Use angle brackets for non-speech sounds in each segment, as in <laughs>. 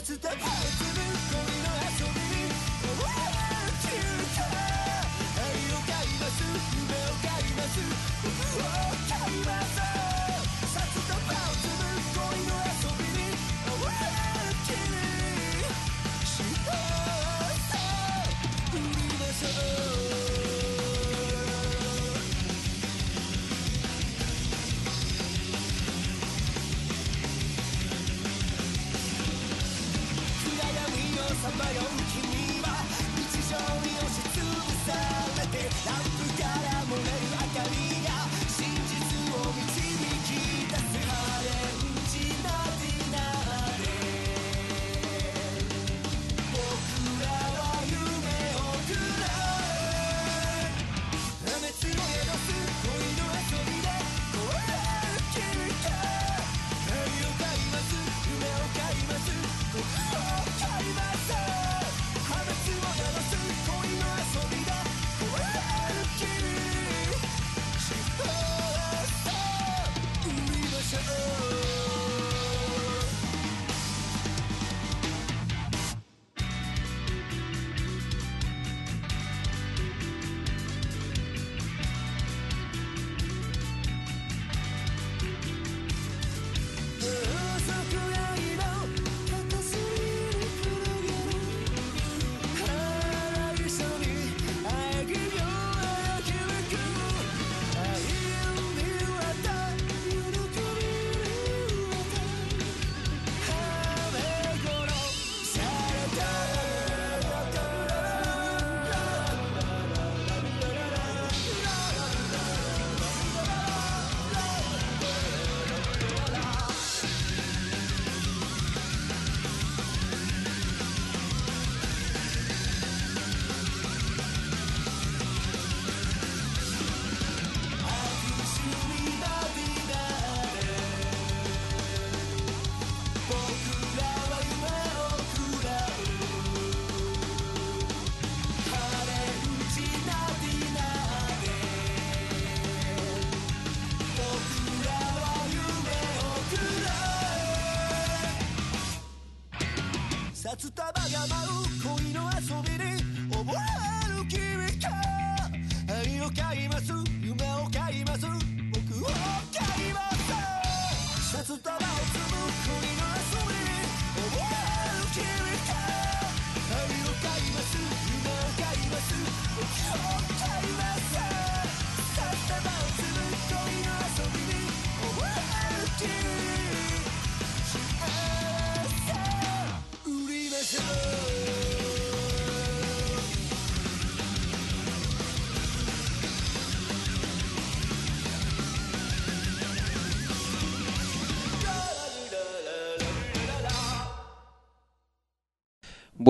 It's the. That's.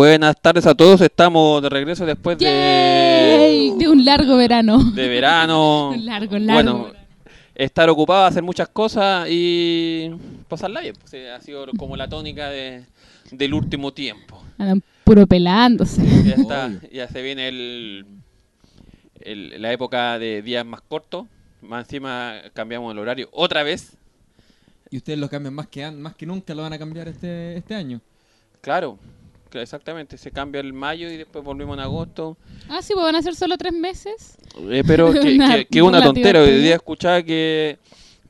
Buenas tardes a todos, estamos de regreso después de. De un largo verano. de verano. <laughs> Un largo, largo. Bueno, estar ocupado, hacer muchas cosas y pasarla bien. pues, eh, ha sido como la tónica de- del último tiempo. Andan puro pelándose. Ya, está, ya se viene el, el- la época de días más cortos. Más encima cambiamos el horario otra vez. Y ustedes lo cambian más que, más que nunca, lo van a cambiar este, este año. Claro, cla- exactamente. Se cambia el mayo y después volvemos en agosto. Ah, sí, pues van a ser solo tres meses. Eh, pero <laughs> que, Una que- que una tontera. Hoy día escuchaba que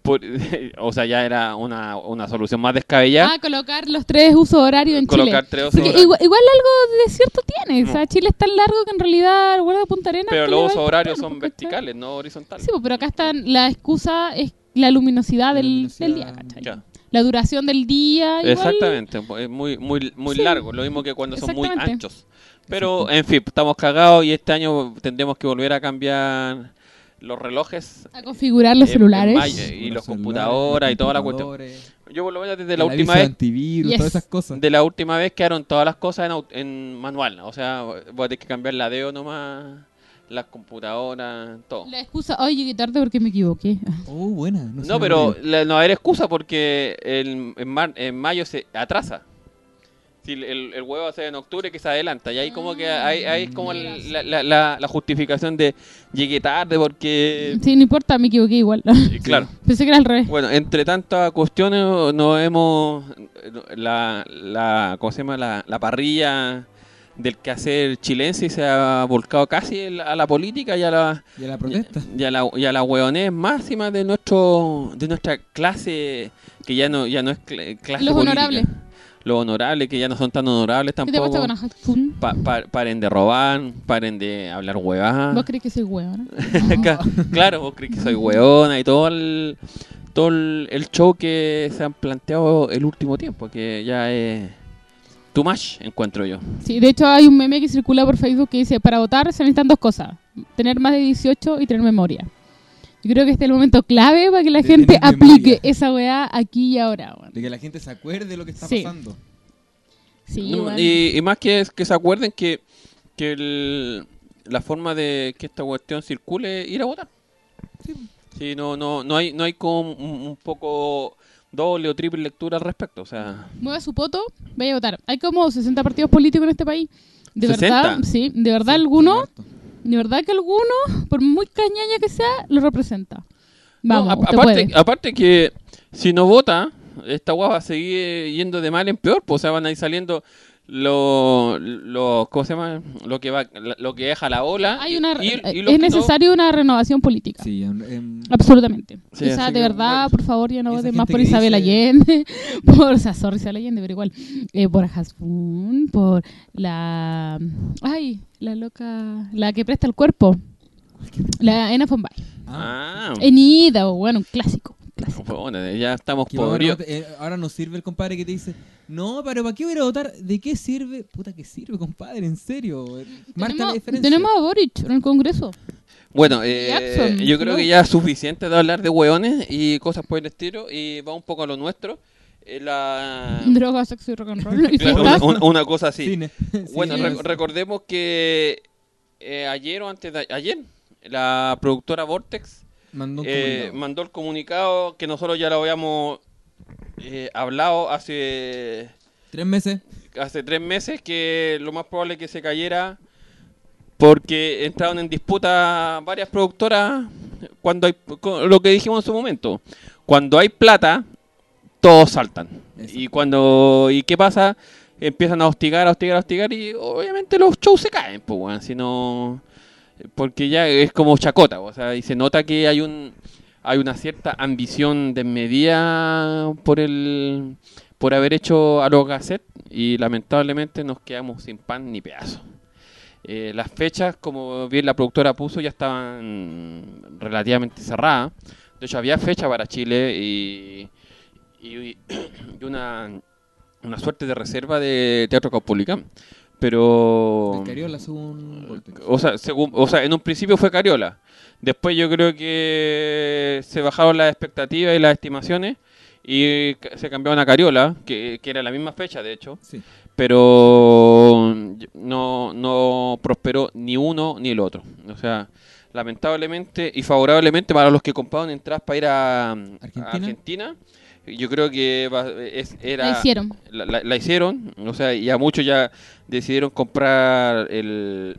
por- <laughs> o sea, ya era una, una solución más descabellada. Ah, colocar los tres usos horarios en colocar Chile. tres usos horarios. igual, igual algo de cierto tiene. O sea, No. Chile es tan largo que en realidad el de Punta Arenas. pero ¿qué los usos horarios son verticales, no horizontales. Sí, pues, pero acá están. La excusa es la luminosidad, La del, luminosidad. del día, ¿cachai? Ya. La duración del día. Igual, Exactamente, es muy, muy, muy Sí. largo, lo mismo que cuando son muy anchos. Pero, en fin, estamos cagados y este año tendremos que volver a cambiar los relojes A configurar los en- en celulares. mayo, y los computadores y toda la cuestión. Yo por lo menos desde el la última de vez antivirus, Yes. todas esas cosas. de la última vez quedaron todas las cosas en, au- en manual, o sea, voy a tener que cambiar la DEO nomás, las computadoras, todo. La excusa, hoy llegué tarde porque me equivoqué. Oh, buena. No, No, pero la- no va a haber excusa porque el- en, mar- en mayo se atrasa. Si el, el, el huevo va a ser en octubre, que se adelanta. Y ahí como que hay, hay como el- la, la, la, la justificación de llegué tarde porque... Sí, no importa, me equivoqué igual. <laughs> claro. Pensé que era al revés. Bueno, entre tantas cuestiones nos hemos... La, la, ¿Cómo se llama? La, la parrilla del quehacer chilense se ha volcado casi el- a la política y a la, Y a la protesta. y a la, y a la hueonés máxima de nuestro de nuestra clase que ya no ya no es cl- clase Los política. honorables. los honorables que ya no son tan honorables ¿Qué te tampoco pasa con Ajatun? Pa- pa- paren de robar paren de hablar huevadas ¿Vos crees que soy? <laughs> Ca- claro vos crees que soy hueona y todo el todo el, el show que se han planteado el último tiempo que ya es too much encuentro yo Sí, de hecho hay un meme que circula por Facebook que dice, para votar se necesitan dos cosas, tener más de 18 y tener memoria. Yo creo que este es el momento clave para que la De gente aplique memoria. esa weá aquí y ahora. De que la gente se acuerde de lo que está Sí. pasando. Sí, No, y, y más que, que se acuerden que, que el- la forma de que esta cuestión circule es ir a votar. Sí, no, no, no hay, no hay como un, un poco doble o triple lectura al respecto. O sea, Mueva su poto, vaya a votar. Hay como 60 partidos políticos en este país. De 60? verdad, sí, de verdad Sí, alguno, de verdad que alguno, por muy cañaña que sea, lo representa. no, Vamos, a- usted aparte, puede. aparte que si no vota, esta guapa va a seguir yendo de mal en peor. Pues, o sea, van a ir saliendo lo, lo, ¿cómo se llama? Lo que va, lo que deja la ola. Hay y- una, y- eh, y es no- necesario una renovación política. Sí, en- en- Absolutamente. Sí, o sea, de que, verdad, bueno. por favor, ya no voten más por Isabel dice- Allende, <laughs> por, o sea, sorry Isabel Allende, pero igual, eh, por Hasbun, por la, ay, la loca, la que presta el cuerpo, la Ena Fombay. Ah, Ah, Enida, o bueno, un clásico. Clásico. <laughs> bueno, ya estamos podridos. eh, ahora nos sirve el compadre que te dice, no, pero ¿para qué voy a votar? ¿De qué sirve? Puta, ¿qué sirve, compadre? En serio. Marca la Tenemos, diferencia. tenemos a Boric en el Congreso. Bueno, eh, Jackson, yo creo que ya es suficiente de hablar de hueones y cosas por el estilo y va un poco a lo nuestro. Eh, la... <laughs> Droga, sexo y rock and roll. Una, una cosa así. Cine. <laughs> Bueno, Cine. rec- recordemos que eh, ayer o antes de ayer, la productora Vortex Mandó eh, mandó el comunicado que nosotros ya lo habíamos eh, hablado hace Tres meses. hace tres meses que lo más probable es que se cayera porque entraron en disputa varias productoras cuando hay lo que dijimos en su momento. Cuando hay plata todos saltan. Y cuando y qué pasa empiezan a hostigar a hostigar a hostigar y obviamente los shows se caen pues weón, si no porque ya es como chacota o sea y se nota que hay un hay una cierta ambición desmedida por el por haber hecho a los Gasset y lamentablemente nos quedamos sin pan ni pedazo. Eh, las fechas, como bien la productora puso, ya estaban relativamente cerradas. De hecho, había fecha para Chile y, <coughs> una, una suerte de reserva de Teatro Caupolicán. Pero... Cariola según. O sea, según, o sea, en un principio fue Cariola. Después yo creo que se bajaron las expectativas y las estimaciones y se cambiaron a Cariola, que, que era la misma fecha, de hecho. Sí. Pero no, no prosperó ni uno ni el otro. O sea, lamentablemente y favorablemente para los que compraron entradas para ir a, a ¿Argentina? Yo creo que va- es, era La hicieron. la, la- la hicieron, o sea, y a muchos ya decidieron comprar el,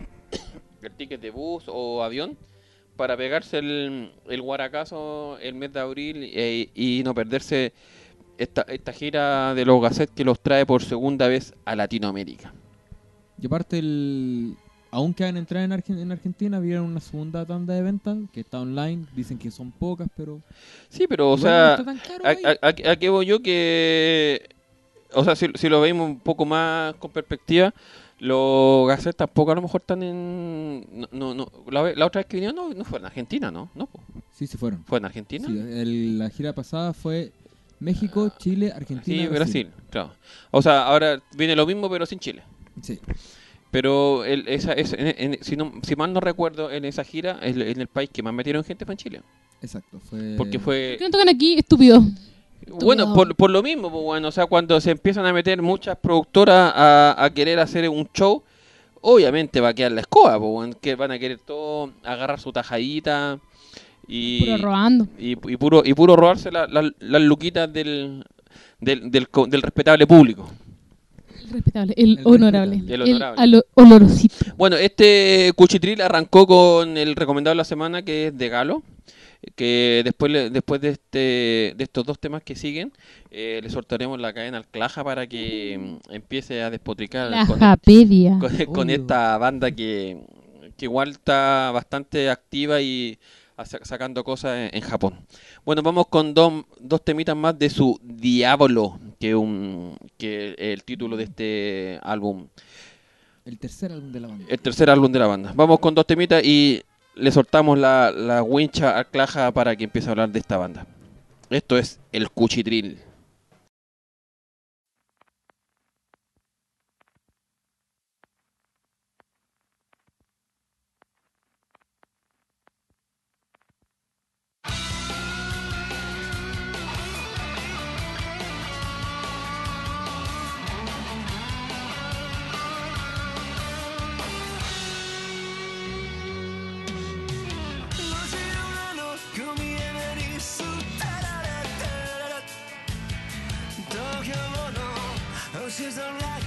el ticket de bus o avión para pegarse el, el guaracazo el mes de abril e- y no perderse esta, esta gira de los Gasset que los trae por segunda vez a Latinoamérica. Y aparte el... aún quedan entrar en, Argen- en Argentina, vieron una segunda tanda de ventas que está online. Dicen que son pocas, pero. Sí, pero, o sea, no ¿A, a- a- qué voy yo? Que. O sea, si, si lo veis un poco más con perspectiva, los gases tampoco a lo mejor están en. No, no, no. La, la otra vez que vinieron no, no fue en Argentina, ¿no? No, po. Sí, se fueron. fue en Argentina. Sí, el- la gira pasada fue México, Chile, Argentina, Sí, Brasil, claro. O sea, ahora viene lo mismo, pero sin Chile. Sí. Pero el, esa, esa- en- en- si, no, si mal no recuerdo, en esa gira, el- en el país que más metieron gente fue en Chile. Exacto. Fue... Porque ¿Por fue. qué no tocan aquí, estúpido? Bueno, por, por lo mismo, pues, bueno, o sea, cuando se empiezan a meter muchas productoras a, a querer hacer un show, obviamente va a quedar la escoba, pues, bueno, que van a querer todo agarrar su tajadita y, Puro robando. y, y puro y puro robarse la- la- las luquitas del, del, del, co- del respetable público. El respetable, el, El honorable. respetable. El honorable. olorosito. Bueno, este Cuchitril arrancó con el recomendado de la semana que es de Galo, que después le- después de este de estos dos temas que siguen, eh, le soltaremos la cadena al Claja para que mm, empiece a despotricar La con, con- esta banda que, que igual está bastante activa y sacando cosas en, en Japón. Bueno, vamos con dos, dos temitas más de su Diablo, que un que el título de este álbum El tercer álbum de la banda. el tercer álbum de la banda. Vamos con dos temitas y le soltamos la, la wincha al Claja para que empiece a hablar de esta banda. Esto es el Cuchitril.「pictures a right.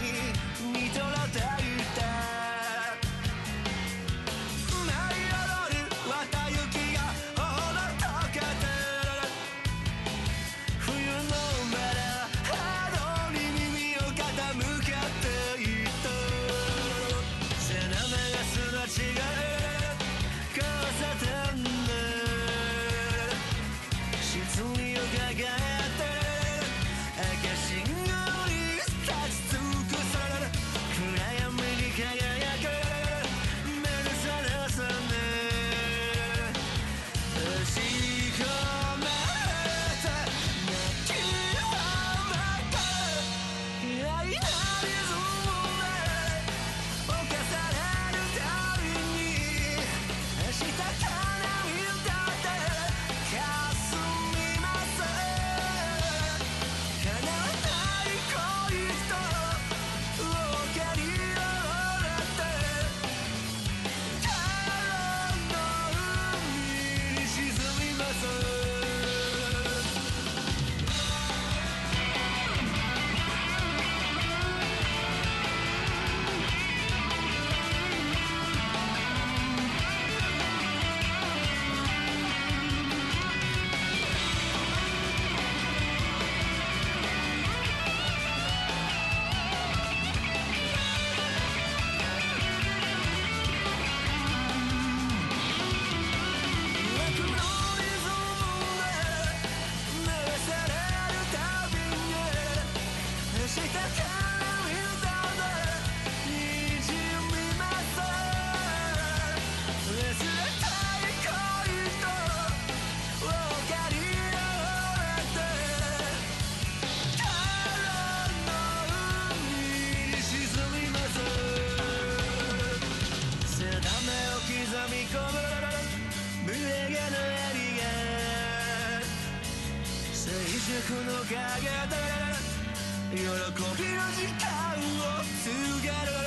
熟の影で喜びの時間を告げる。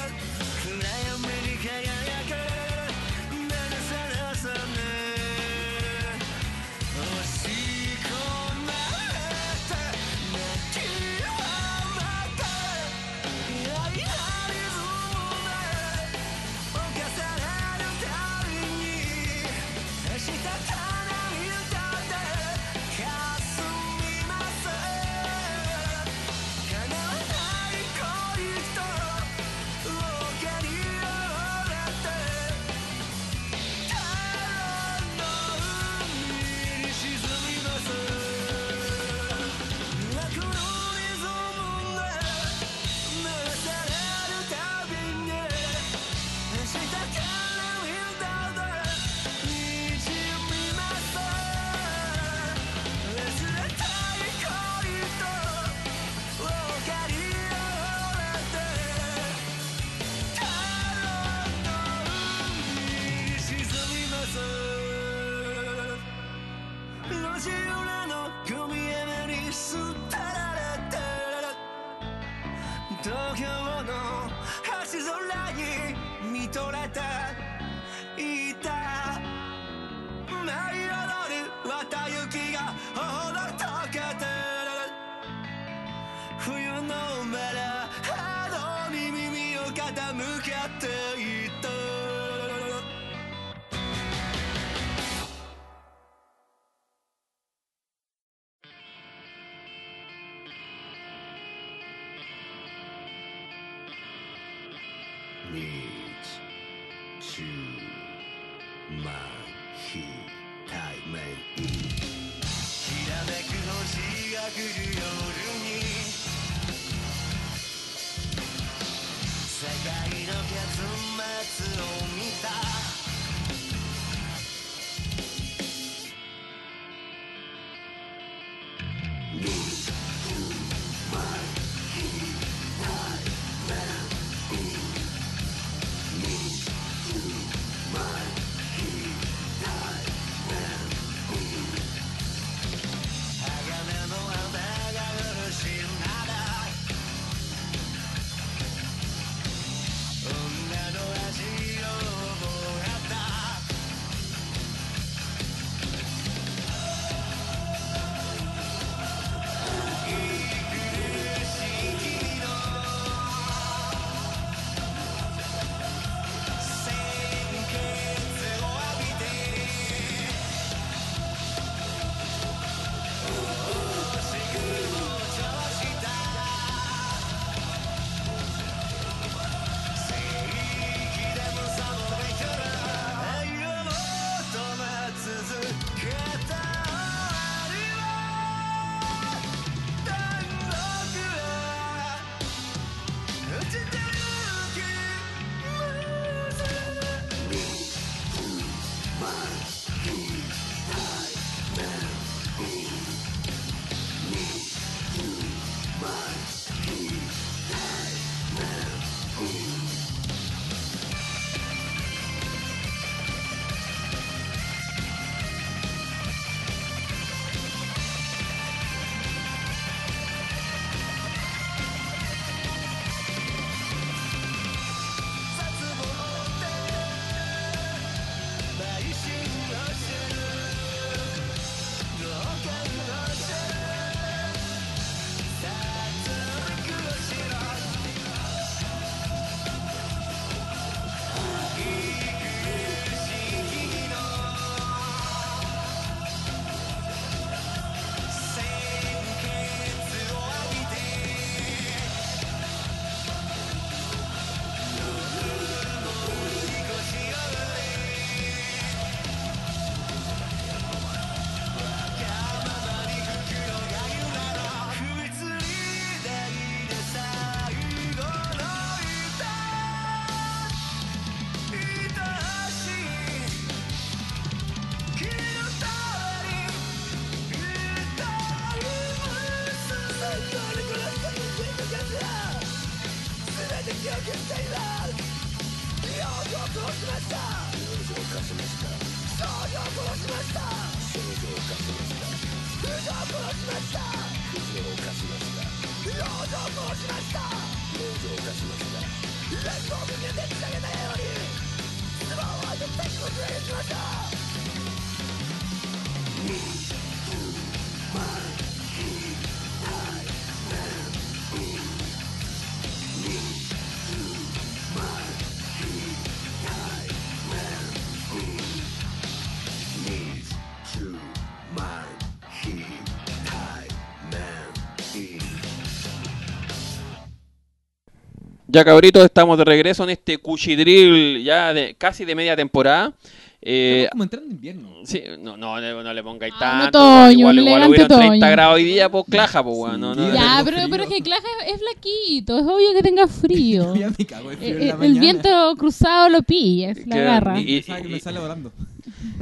Ya cabritos, estamos de regreso en este cuchidril ya de casi de media temporada. Eh, Estamos como entrando en invierno. sí, no, no, le- no le pongáis Ah, tanto. otoño, igual igual hubieron 30 otoño. grados hoy día por claja, pues, weón. No, no, no. Ya, pero, pero es que Claja es flaquito, es obvio que tenga frío. <laughs> Ya me cago Eh, frío en eh, la el viento cruzado lo pilla, es la Que- garra. y- Pensaba que me sale volando.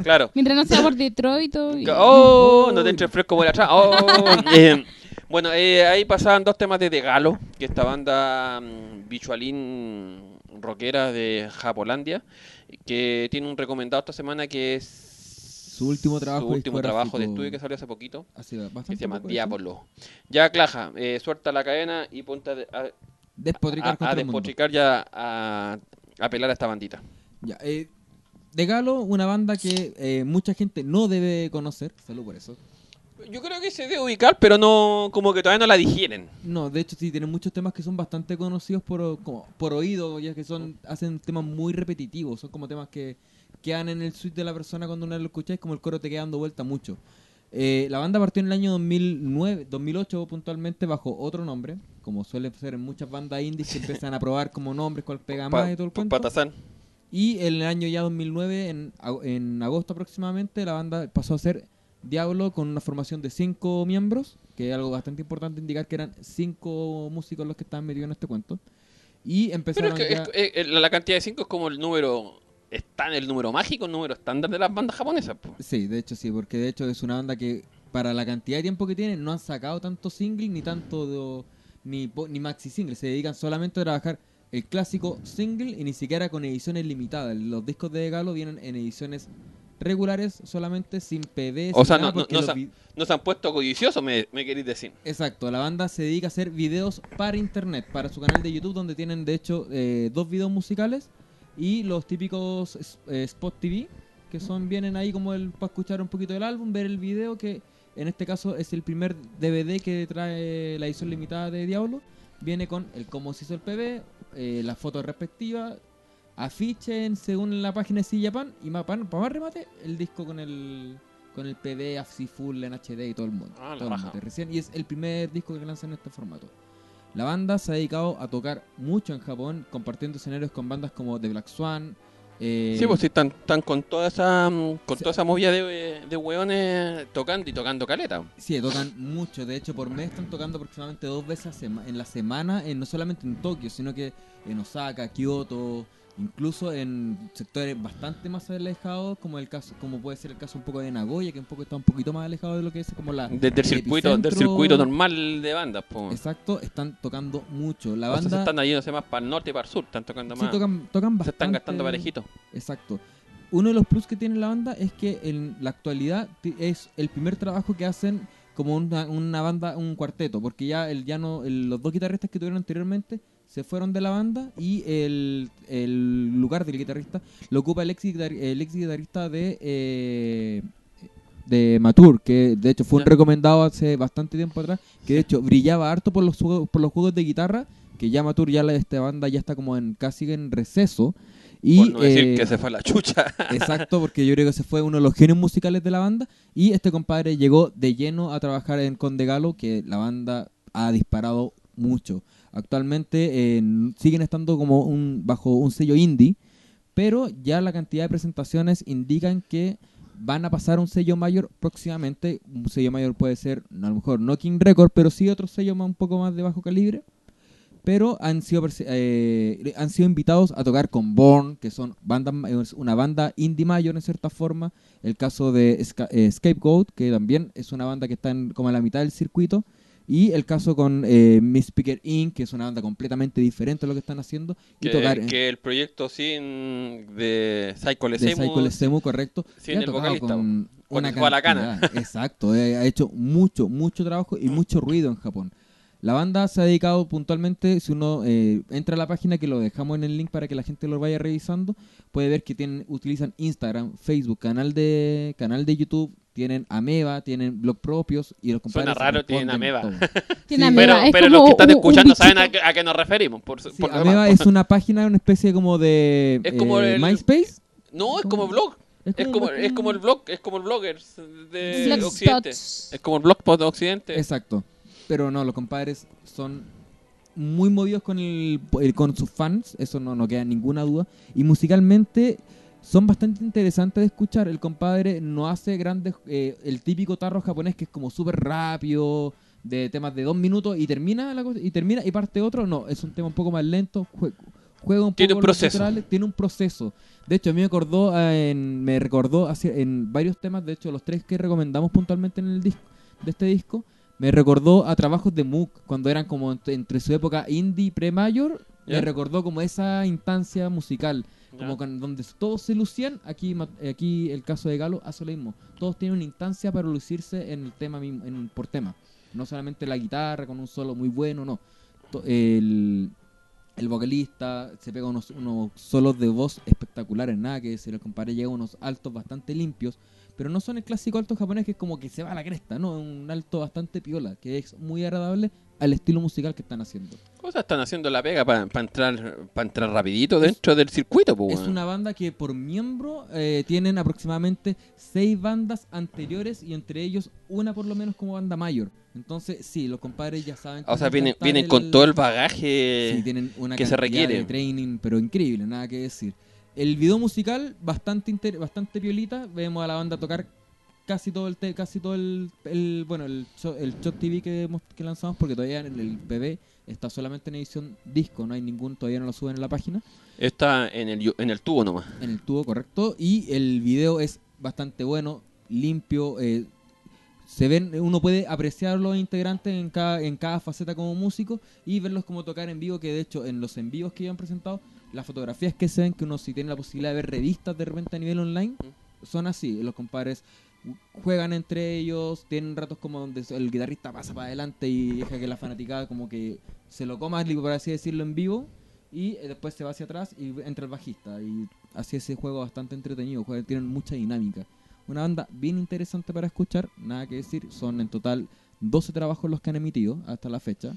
Claro. Mientras no sea por <laughs> Detroit. y- Oh, no te entres fresco por atrás. Oh, <laughs> eh, bueno, eh, ahí pasaban dos temas de Galo, que esta banda mm, bichualín rockera de Japolandia, que tiene un recomendado esta semana que es Su último trabajo su último trabajo de estudio que salió hace poquito, Hace que bastante se llama. Diablo. Ya, Claja, eh, suelta la cadena y ponte a, despotricar a, a ya a a apelar a esta bandita. Ya, eh, de Galo, una banda que eh, mucha gente no debe conocer, salud por eso. Yo creo que se debe ubicar, pero no como que todavía no la digieren. No, de hecho sí, tienen muchos temas que son bastante conocidos por, como, por oído, ya que son hacen temas muy repetitivos, son como temas que quedan en el suite de la persona cuando uno lo escucha, es como el coro te queda dando vuelta mucho. Eh, la banda partió en el año 2009, 2008 puntualmente bajo otro nombre, como suele ser en muchas bandas indies que empiezan a probar como nombres, cuál pega Pa- más y todo el cuento. Patazán. Y en el año ya 2009, en, en agosto aproximadamente, la banda pasó a ser Diablo con una formación de cinco miembros, que es algo bastante importante indicar que eran cinco músicos los que estaban metidos en este cuento. Y Pero empezaron es que ya- es- es- es- la cantidad de 5 es como el número. Está en el número mágico, el número estándar de las bandas japonesas. po. Sí, de hecho sí, porque de hecho es una banda que para la cantidad de tiempo que tienen no han sacado tanto single ni tanto de- ni, ni maxi single, se dedican solamente a trabajar el clásico single y ni siquiera con ediciones limitadas. Los discos de Galo vienen en ediciones regulares solamente sin PD. O sin sea, nada, no, se, vi- no se han puesto codiciosos, me, me queréis decir. Exacto, la banda se dedica a hacer videos para internet, para su canal de YouTube, donde tienen de hecho eh, dos videos musicales y los típicos eh, Spot TV, que son vienen ahí como el para escuchar un poquito del álbum, ver el video, que en este caso es el primer DVD que trae la edición limitada de Diablo. Viene con el cómo se hizo el PB, eh, las fotos respectivas, afiche en- según la página de C Japan y más, para más remate, el disco con el con el PD así full en HD y todo el mundo. Ah, todo el mundo. Recién, y es el primer disco que lanzan en este formato. La banda se ha dedicado a tocar mucho en Japón, compartiendo escenarios con bandas como The Black Swan. eh, Sí, pues sí, están, están con toda esa mm, con toda esa movida de, de hueones tocando y tocando caleta. Sí, tocan mucho. De hecho, por mes están tocando aproximadamente dos veces en la semana, en- no solamente en Tokio, sino que en Osaka, Kioto, incluso en sectores bastante más alejados, como el caso, como puede ser el caso un poco de Nagoya, que un poco está un poquito más alejado de lo que es como la Desde el el circuito, del circuito normal de bandas. po. Exacto, están tocando mucho. La O sea, se banda están yéndose más para el norte y para el sur, están tocando sí, más. tocan, tocan se bastante. están gastando parejito. Exacto. Uno de los plus que tiene la banda es que en la actualidad es el primer trabajo que hacen como una, una banda, un cuarteto, porque ya el ya no, el- los dos guitarristas que tuvieron anteriormente se fueron de la banda y el, el lugar del guitarrista lo ocupa el ex, guitar- el ex guitarrista de eh, de Matur, que de hecho fue un recomendado hace bastante tiempo atrás, que de hecho brillaba harto por los juegos, por los juegos de guitarra, que ya Matur ya la, esta banda ya está como en casi en receso y por no decir eh, que se fue a la chucha. <laughs> Exacto, porque yo creo que ese fue uno de los genios musicales de la banda. Y este compadre llegó de lleno a trabajar en Conde Galo, que la banda ha disparado mucho. Actualmente eh, siguen estando como bajo un sello indie, pero ya la cantidad de presentaciones indican que van a pasar a un sello mayor próximamente. Un sello mayor puede ser, a lo mejor no King Record, pero sí otro sello más, un poco más de bajo calibre. Pero han sido, eh, han sido invitados a tocar con Born, que son es una banda indie mayor en cierta forma. El caso de Ska- eh, Scapegoat, que también es una banda que está en, como a la mitad del circuito. Y el caso con eh, Miss Speaker Inc., que es una banda completamente diferente a lo que están haciendo. Y que, tocar en- que el proyecto sin de Psycho de Lesemu, Psycho Lesemu, correcto. sin el vocalista, con con una cantidad. Exacto, eh, ha hecho mucho, mucho trabajo y mucho ruido en Japón. La banda se ha dedicado puntualmente, si uno eh, entra a la página que lo dejamos en el link para que la gente lo vaya revisando, puede ver que tienen, utilizan Instagram, Facebook, canal de canal de YouTube, tienen Ameba, tienen blog propios y los Suena compadres raro, tienen Ameba. <laughs> Tiene Sí, ameba, Pero, es pero como los que están escuchando saben a qué, a qué nos referimos. Por, Sí, por Ameba demás. es una página, una especie como de Es como eh, el- MySpace. No, es como blog. Es como, es como el blog, es como el bloggers de. Occidente. Es como el blogspot de Occidente. Exacto. Pero no, los compadres son muy movidos con el, el- con sus fans, eso no, no queda ninguna duda. Y musicalmente son bastante interesantes de escuchar. El compadre no hace grandes, eh, el típico tarro japonés que es como súper rápido, de temas de dos minutos y termina la cosa- y termina y parte otro. No, es un tema un poco más lento. jue- Juega un Tiene poco un los proceso. tiene un proceso. De hecho, a mí me acordó, eh, en- me recordó hacia- en varios temas, de hecho, los tres que recomendamos puntualmente en el disco, de este disco, me recordó a trabajos de Mook, cuando eran como ent- entre su época indie pre-mayor, me recordó como esa instancia musical. Como con- donde todos se lucían, aquí ma- aquí el caso de Galo hace lo mismo, todos tienen una instancia para lucirse en el tema mismo, en, por tema, no solamente la guitarra con un solo muy bueno, no. El- El vocalista se pega unos, unos solos de voz espectaculares, nada que decir. El compadre llega a unos altos bastante limpios, pero no son el clásico alto japonés que es como que se va a la cresta, no, es un alto bastante piola, que es muy agradable al estilo musical que están haciendo. Cosas están haciendo la pega para entrar para entrar rapidito dentro del circuito, pues. Es una banda que por miembro eh, tienen aproximadamente seis bandas anteriores y entre ellos una por lo menos como banda mayor. Entonces, sí, los compadres ya saben. O sea, vienen, vienen con todo el bagaje. Sí, tienen una que se requiere. de training, pero increíble, nada que decir. El video musical, bastante inter- bastante piolita. Vemos a la banda tocar casi todo el te- casi todo el, el- bueno el el Shot TV que, que lanzamos porque todavía en el bebé está solamente en edición disco, no hay ningún, todavía no lo suben en la página, Está en el, en el tubo nomás. en el tubo correcto y el video es bastante bueno, limpio, eh, se ven, uno puede apreciar los integrantes en cada, en cada faceta como músico y verlos como tocar en vivo, que de hecho en los en vivos que han presentado, las fotografías que se ven, que uno si tiene la posibilidad de ver revistas de repente a nivel online, son así, los compadres juegan entre ellos, tienen ratos como donde el guitarrista pasa para adelante y deja que la fanaticada como que se lo coma, por así decirlo, en vivo y eh, después se va hacia atrás y entra el bajista y así ese juego bastante entretenido, juegan- tienen mucha dinámica. Una banda bien interesante para escuchar, nada que decir, son en total 12 trabajos los que han emitido hasta la fecha.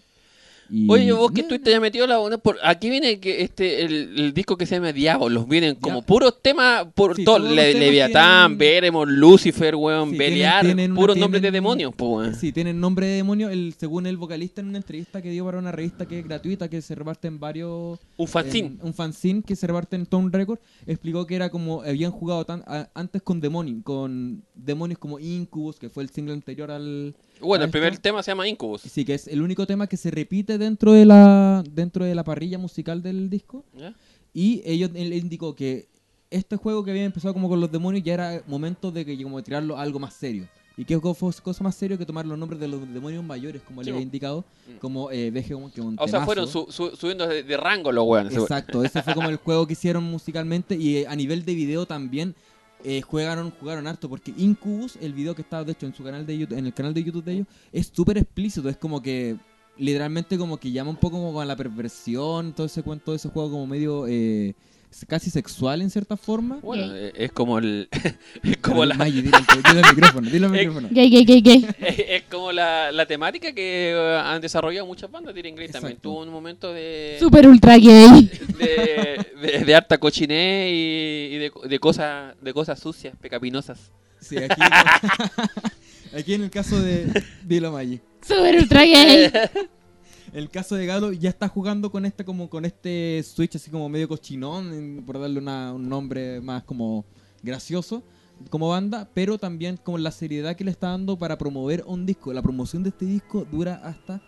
Y- Oye, vos que estuviste ya metido la bueno, por aquí viene que este el, el disco que se llama Diablos, vienen como Ya. puros temas por Sí, todo, Le- Leviatán, Veremos, Lucifer, weón, Sí, Beliar, tienen- tienen una- puros nombres de demonios, pues weón. Sí, tienen nombre de demonio, el, según el vocalista en una entrevista que dio para una revista que es gratuita, que se reparte en varios... Un fanzine. en- un fanzine que se reparte en Tone Record, explicó que era como habían jugado tan, a- antes con demonios, con demonios como Incubus, que fue el single anterior al... Bueno, el primer tema se llama Incubus. Sí, que es el único tema que se repite dentro de la dentro de la parrilla musical del disco. ¿ya? Y ellos él indicó que este juego que había empezado como con los demonios ya era momento de que como tirarlo a algo más serio. Y que fue cosa más serio que tomar los nombres de los demonios mayores, como Sí, le había indicado, Mm. como eh, que es un O sea, fueron su- su- subiendo de, de rango los weones. Exacto, ese fue como el juego que hicieron musicalmente y eh, a nivel de video también eh, jugaron jugaron harto porque Incubus, el video que estaba de hecho en su canal de YouTube, en el canal de YouTube de ellos, es súper explícito, es como que literalmente como que llama un poco como a la perversión, todo ese cuento de ese juego como medio eh, casi sexual en cierta forma. Bueno, Gay. eh, es como el <laughs> es como la Maggie, dile, dile al micrófono, dile Eh, <laughs> micrófono. Gay, gay, gay, gay. <laughs> es como la, la temática que eh, han desarrollado muchas bandas. Tyrion Grey también tuvo un momento de Super ultra gay. de, de, de harta cochiné y, y de, de cosas de cosas sucias, pecapinosas. Sí, aquí, aquí en el caso de Dilo Maggie. Super ultra gay. El caso de Galo ya está jugando con este como con este Switch así como medio cochinón, por darle una- un nombre más como gracioso como banda, pero también con la seriedad que le está dando para promover un disco. La promoción de este disco dura hasta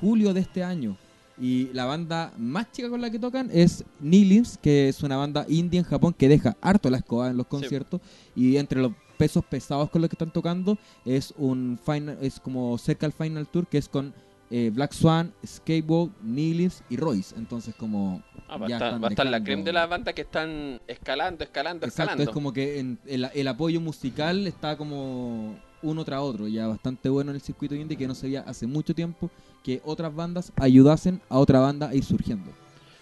julio de este año. Y la banda más chica con la que tocan es Nilims, que es una banda indie en Japón que deja harto la escoba en los conciertos. Y entre los pesos pesados con los que están tocando es un final, es como cerca al Final Tour, que es con eh, Black Swan, Skateboard, Nilims y Royce. Entonces como Ah, va, a ya estar, están va a estar la crema de las bandas que están escalando, escalando, Exacto, escalando. es como que en- el, el apoyo musical está como uno tras otro, ya bastante bueno en el circuito indie que no se veía hace mucho tiempo que otras bandas ayudasen a otra banda a ir surgiendo.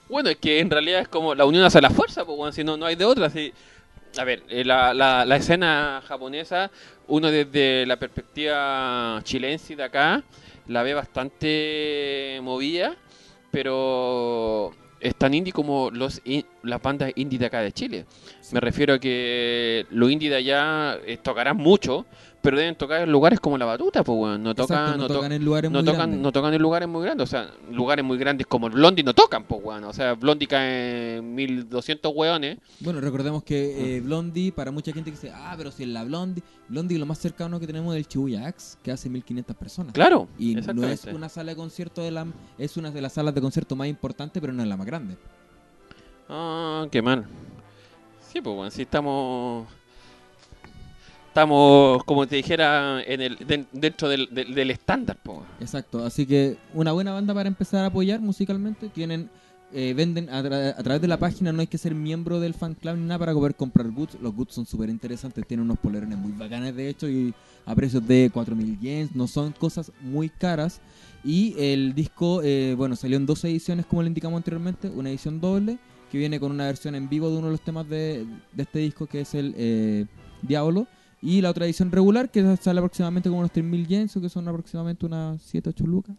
Bueno, es que en realidad es como la unión hace la fuerza, pues, bueno, si no, no hay de otra. Si, a ver, eh, la, la, la escena japonesa, uno desde la perspectiva chilense de acá, la ve bastante movida, pero es tan indie como los in- las bandas indie de acá de Chile. Me refiero a que los indie de allá eh, tocarán mucho, pero deben tocar en lugares como la batuta, pues, bueno, no tocan, Exacto, no, no to- tocan en lugares no muy tocan, grandes. no tocan en lugares muy grandes, o sea, lugares muy grandes como el Blondie no tocan, pues, weón. O sea, Blondie cae en 1200 weones. Bueno, recordemos que eh, Blondie, para mucha gente que dice, ah, pero si es la Blondie, Blondie lo más cercano que tenemos es el Shibuya Axe, que hace 1500 personas. Claro, Y no es una sala de concierto de la es una de las salas de concierto más importantes, pero no es la más grande. Ah, qué mal. Sí, pues, weón, sí estamos estamos, como te dijera, en el, dentro del, del, estándar. Po. Exacto, así que una buena banda para empezar a apoyar musicalmente. Tienen, eh, venden a, tra a, través de la página, no hay que ser miembro del fan club ni nada para poder comprar goods. Los goods son súper interesantes, tienen unos polerones muy bacanes de hecho y a precios de 4.000 yens, no son cosas muy caras. Y el disco, eh, bueno, salió en dos ediciones como le indicamos anteriormente, una edición doble que viene con una versión en vivo de uno de los temas de, de este disco que es el eh, Diablo y la otra edición regular, que sale aproximadamente como unos 3.000 yens, que son aproximadamente unas 7, 8 lucas.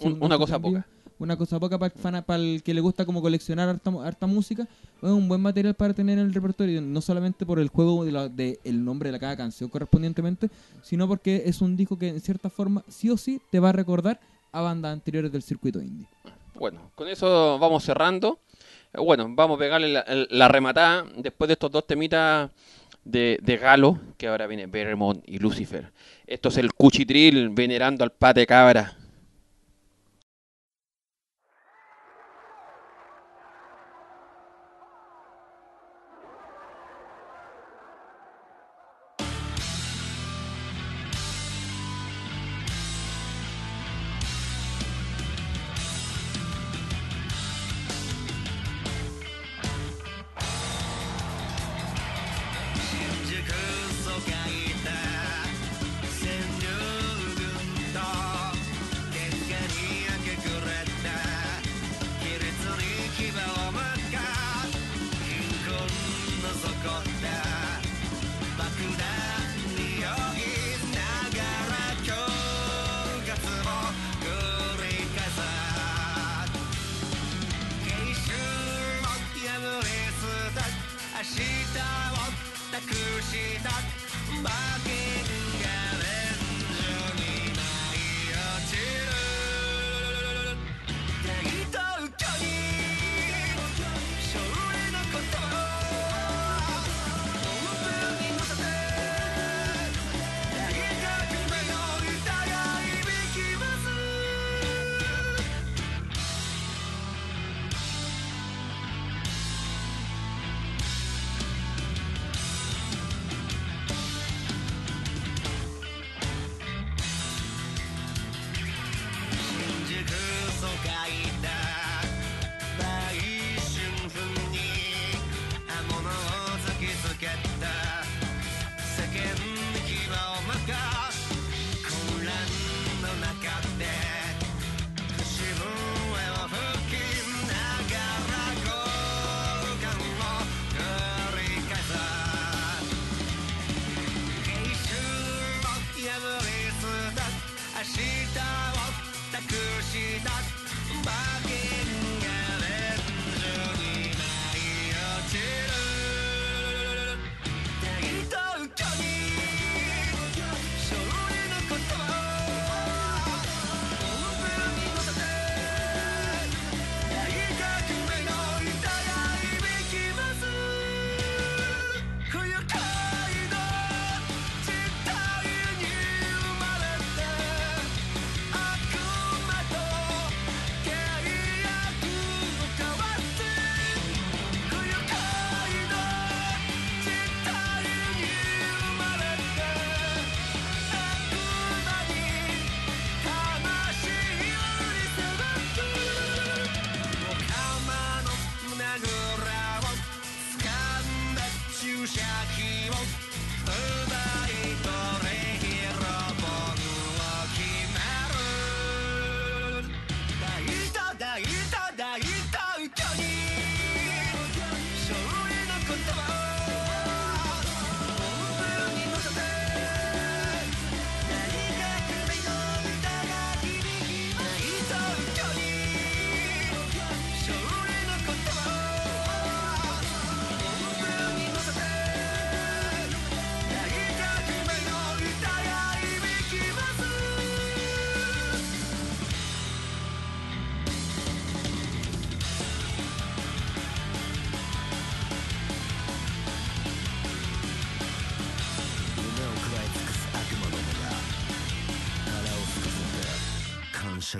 Un, una, cosa poca. Una cosa poca para pa el que le gusta como coleccionar harta, harta, música. Es un buen material para tener en el repertorio, no solamente por el juego del de de nombre de cada canción correspondientemente, sino porque es un disco que en cierta forma sí o sí te va a recordar a bandas anteriores del circuito indie. Bueno, con eso vamos cerrando. Bueno, vamos a pegarle la, la rematada después de estos dos temitas de, de, Galo, que ahora viene Berremont y Lucifer. Esto es el cuchitril venerando al pate cabra.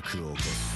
尺を起こす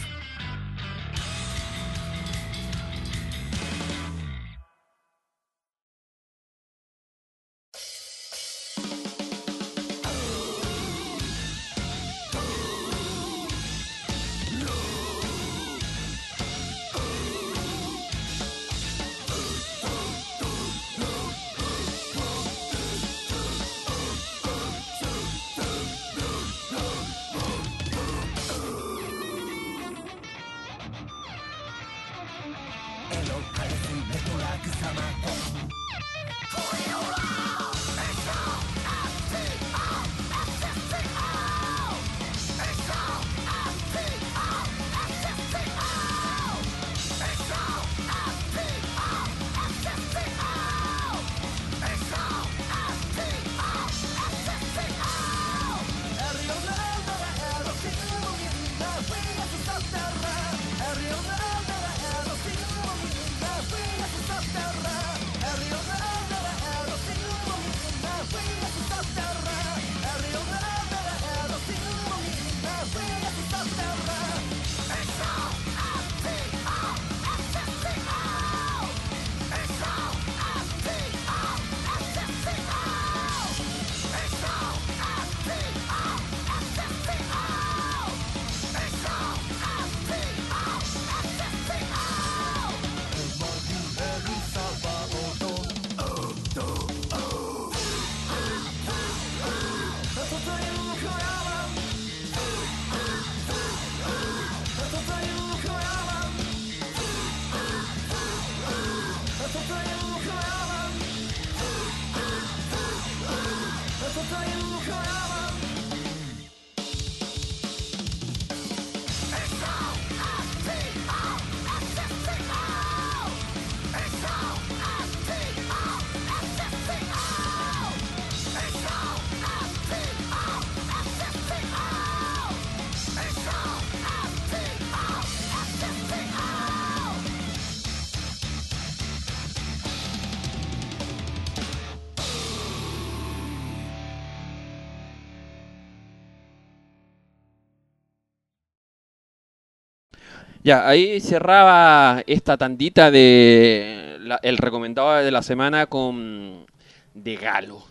Ya, ahí cerraba esta tandita de la- el recomendado de la semana con De Galo.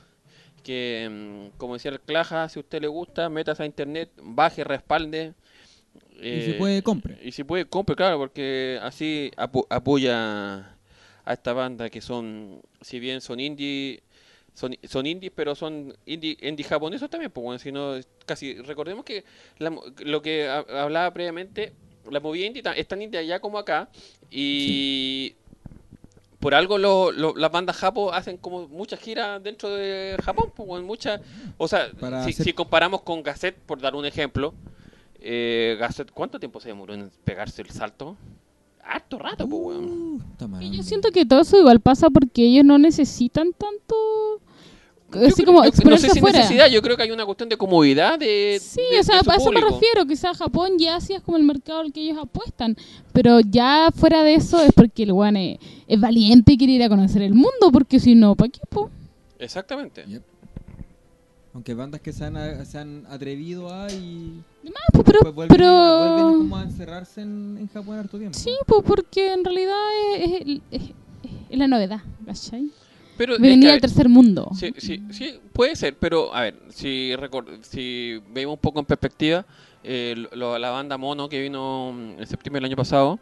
Que, mm, como decía el Claja, si a usted le gusta, métase a internet, baje, respalde. Y si eh, puede, compre. Y si puede, compre, claro, porque así apo- apoya a esta banda que son, si bien son indie, son, son indies, pero son indie, indie japonesos también, pues bueno, si no, casi, recordemos que la lo que ha- hablaba previamente, la movida indie es tan indie allá como acá, y por algo lo- lo- las bandas japo hacen como muchas giras dentro de Japón, pues muchas, o sea, Para si, hacer- si comparamos con Gazette, por dar un ejemplo, eh, Gazette, ¿cuánto tiempo se demoró en pegarse el salto? Harto rato, pues, weón. Uh. Y yo siento que todo eso igual pasa porque ellos no necesitan tanto. Yo Así creo- como yo- no sé si afuera. necesidad, yo creo que hay una cuestión de comodidad de Sí, de- o sea, a eso me refiero. Quizás Japón ya sí es como el mercado al que ellos apuestan. Pero ya fuera de eso es porque el weón es, es valiente y quiere ir a conocer el mundo. Porque si no, ¿para qué? po? Exactamente. Yep. Aunque bandas que se han, se han atrevido a y Demás, po, pero. vuelven, pero... vuelven como a encerrarse en, en Japón harto tiempo. Sí, pues porque en realidad es, es- es- es la novedad, ¿cachai? Pero es Venir que, a al ver, tercer mundo. sí, sí, sí, puede ser, pero a ver, si recor- si vemos un poco en perspectiva, eh, lo- la banda Mono que vino mm, en septiembre del año pasado,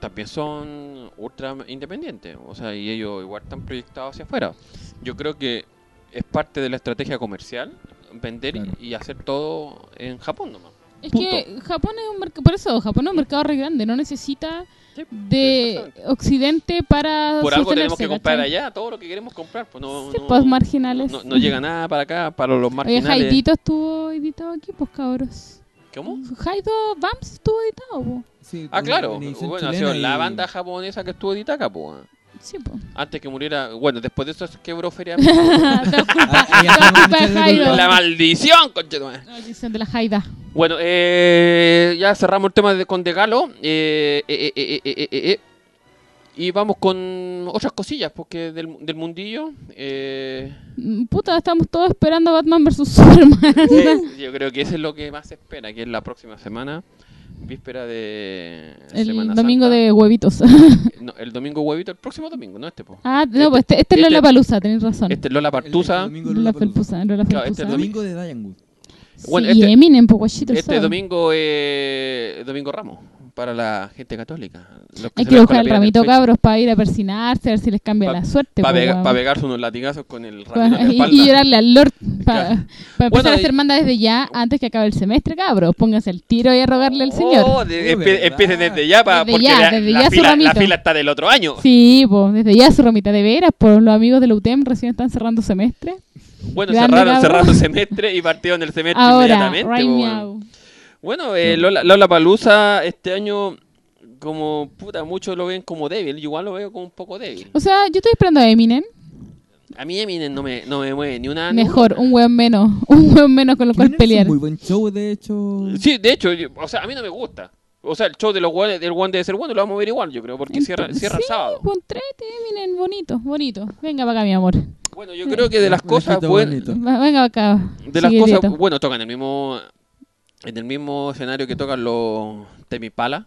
también son ultra independientes, o sea, y ellos igual están proyectados hacia afuera. Yo creo que es parte de la estrategia comercial vender Claro. y hacer todo en Japón nomás. Es Punto. que Japón es un mercado, por eso Japón es un mercado re grande, no necesita Sí, de. Occidente para Por algo tenemos que comprar ¿cachai? allá todo lo que queremos comprar. Pues no, Sí, no- pues, marginales. No, no llega nada para acá, para los Oye, marginales. Haidito estuvo editado aquí, pues cabros. ¿Cómo? Haido Vamps estuvo editado, po. Sí, Ah, claro. Bueno, ha sido la banda japonesa que estuvo edita acá, pues. Sí, pues. Antes que muriera. Bueno, después de eso se quebró Feria. <laughs> De la maldición, conchetumare. Maldición de la Haida. Bueno, eh, ya cerramos el tema de, con De Galo. eh, eh, eh, eh, eh, eh, eh, y vamos con otras cosillas, porque del, del mundillo. eh, Mm, Puta, estamos todos esperando Batman vs Superman. sí, <laughs> yo creo que eso es lo que más se espera, que es la próxima semana. Víspera de El Semana domingo Santa. de huevitos. <laughs> <laughs> No, el domingo huevito, el próximo domingo, no este, po. ah, no, Este- pues este, este es este- Lola Palusa, tenés razón. Este es Lola el- el Partusa. domingo Lola. Felpusa, Lola Claro, Felpusa. este El domingo de Diane Wood. Sí, Bueno, y este- Eminem, guachito. el Este domingo eh, Domingo Ramos. Para la gente católica. Los Hay que ven con buscar el ramito cabros para ir a persinarse, a ver si les cambia Pa- la suerte. Para po, weón. pegarse unos latigazos con el Pa- ramito en la y, espalda. y llorarle al Lord <laughs> para Claro. empezar Bueno, a hacer manda desde ya, antes que acabe el semestre, cabros. Pónganse el tiro y a rogarle al señor. Oh, de- empie- ¿verdad? empiecen desde ya, pa- Desde porque ya, la, desde la ya su fila, la fila está del otro año. Sí, pues desde ya su ramita de veras, por los amigos de la UTEM recién están cerrando semestre. Bueno, cerraron, cerraron <laughs> semestre y partieron el semestre Ahora, inmediatamente. right po. Bueno, eh, Lola, Lola Palusa este año, como puta, muchos lo ven como débil. Yo igual lo veo como un poco débil. O sea, yo estoy esperando a Eminem. A mí Eminem no me, no me mueve ni una. ni Mejor, un hueón menos. <laughs> Un hueón menos con lo cual Eminem es pelear. un muy buen show, de hecho. Sí, de hecho, yo- o sea, a mí no me gusta. O sea, el show de los guanes, del One debe ser bueno, lo vamos a ver igual, yo creo, porque cierra, Entonces, cierra el sí, sábado. pues trete, Eminem, bonito, bonito. Venga para acá, mi amor. Bueno, yo creo que de las cosas. Va- Venga para acá. De las cosas, bueno, tocan el mismo, en el mismo escenario que tocan los Temipala,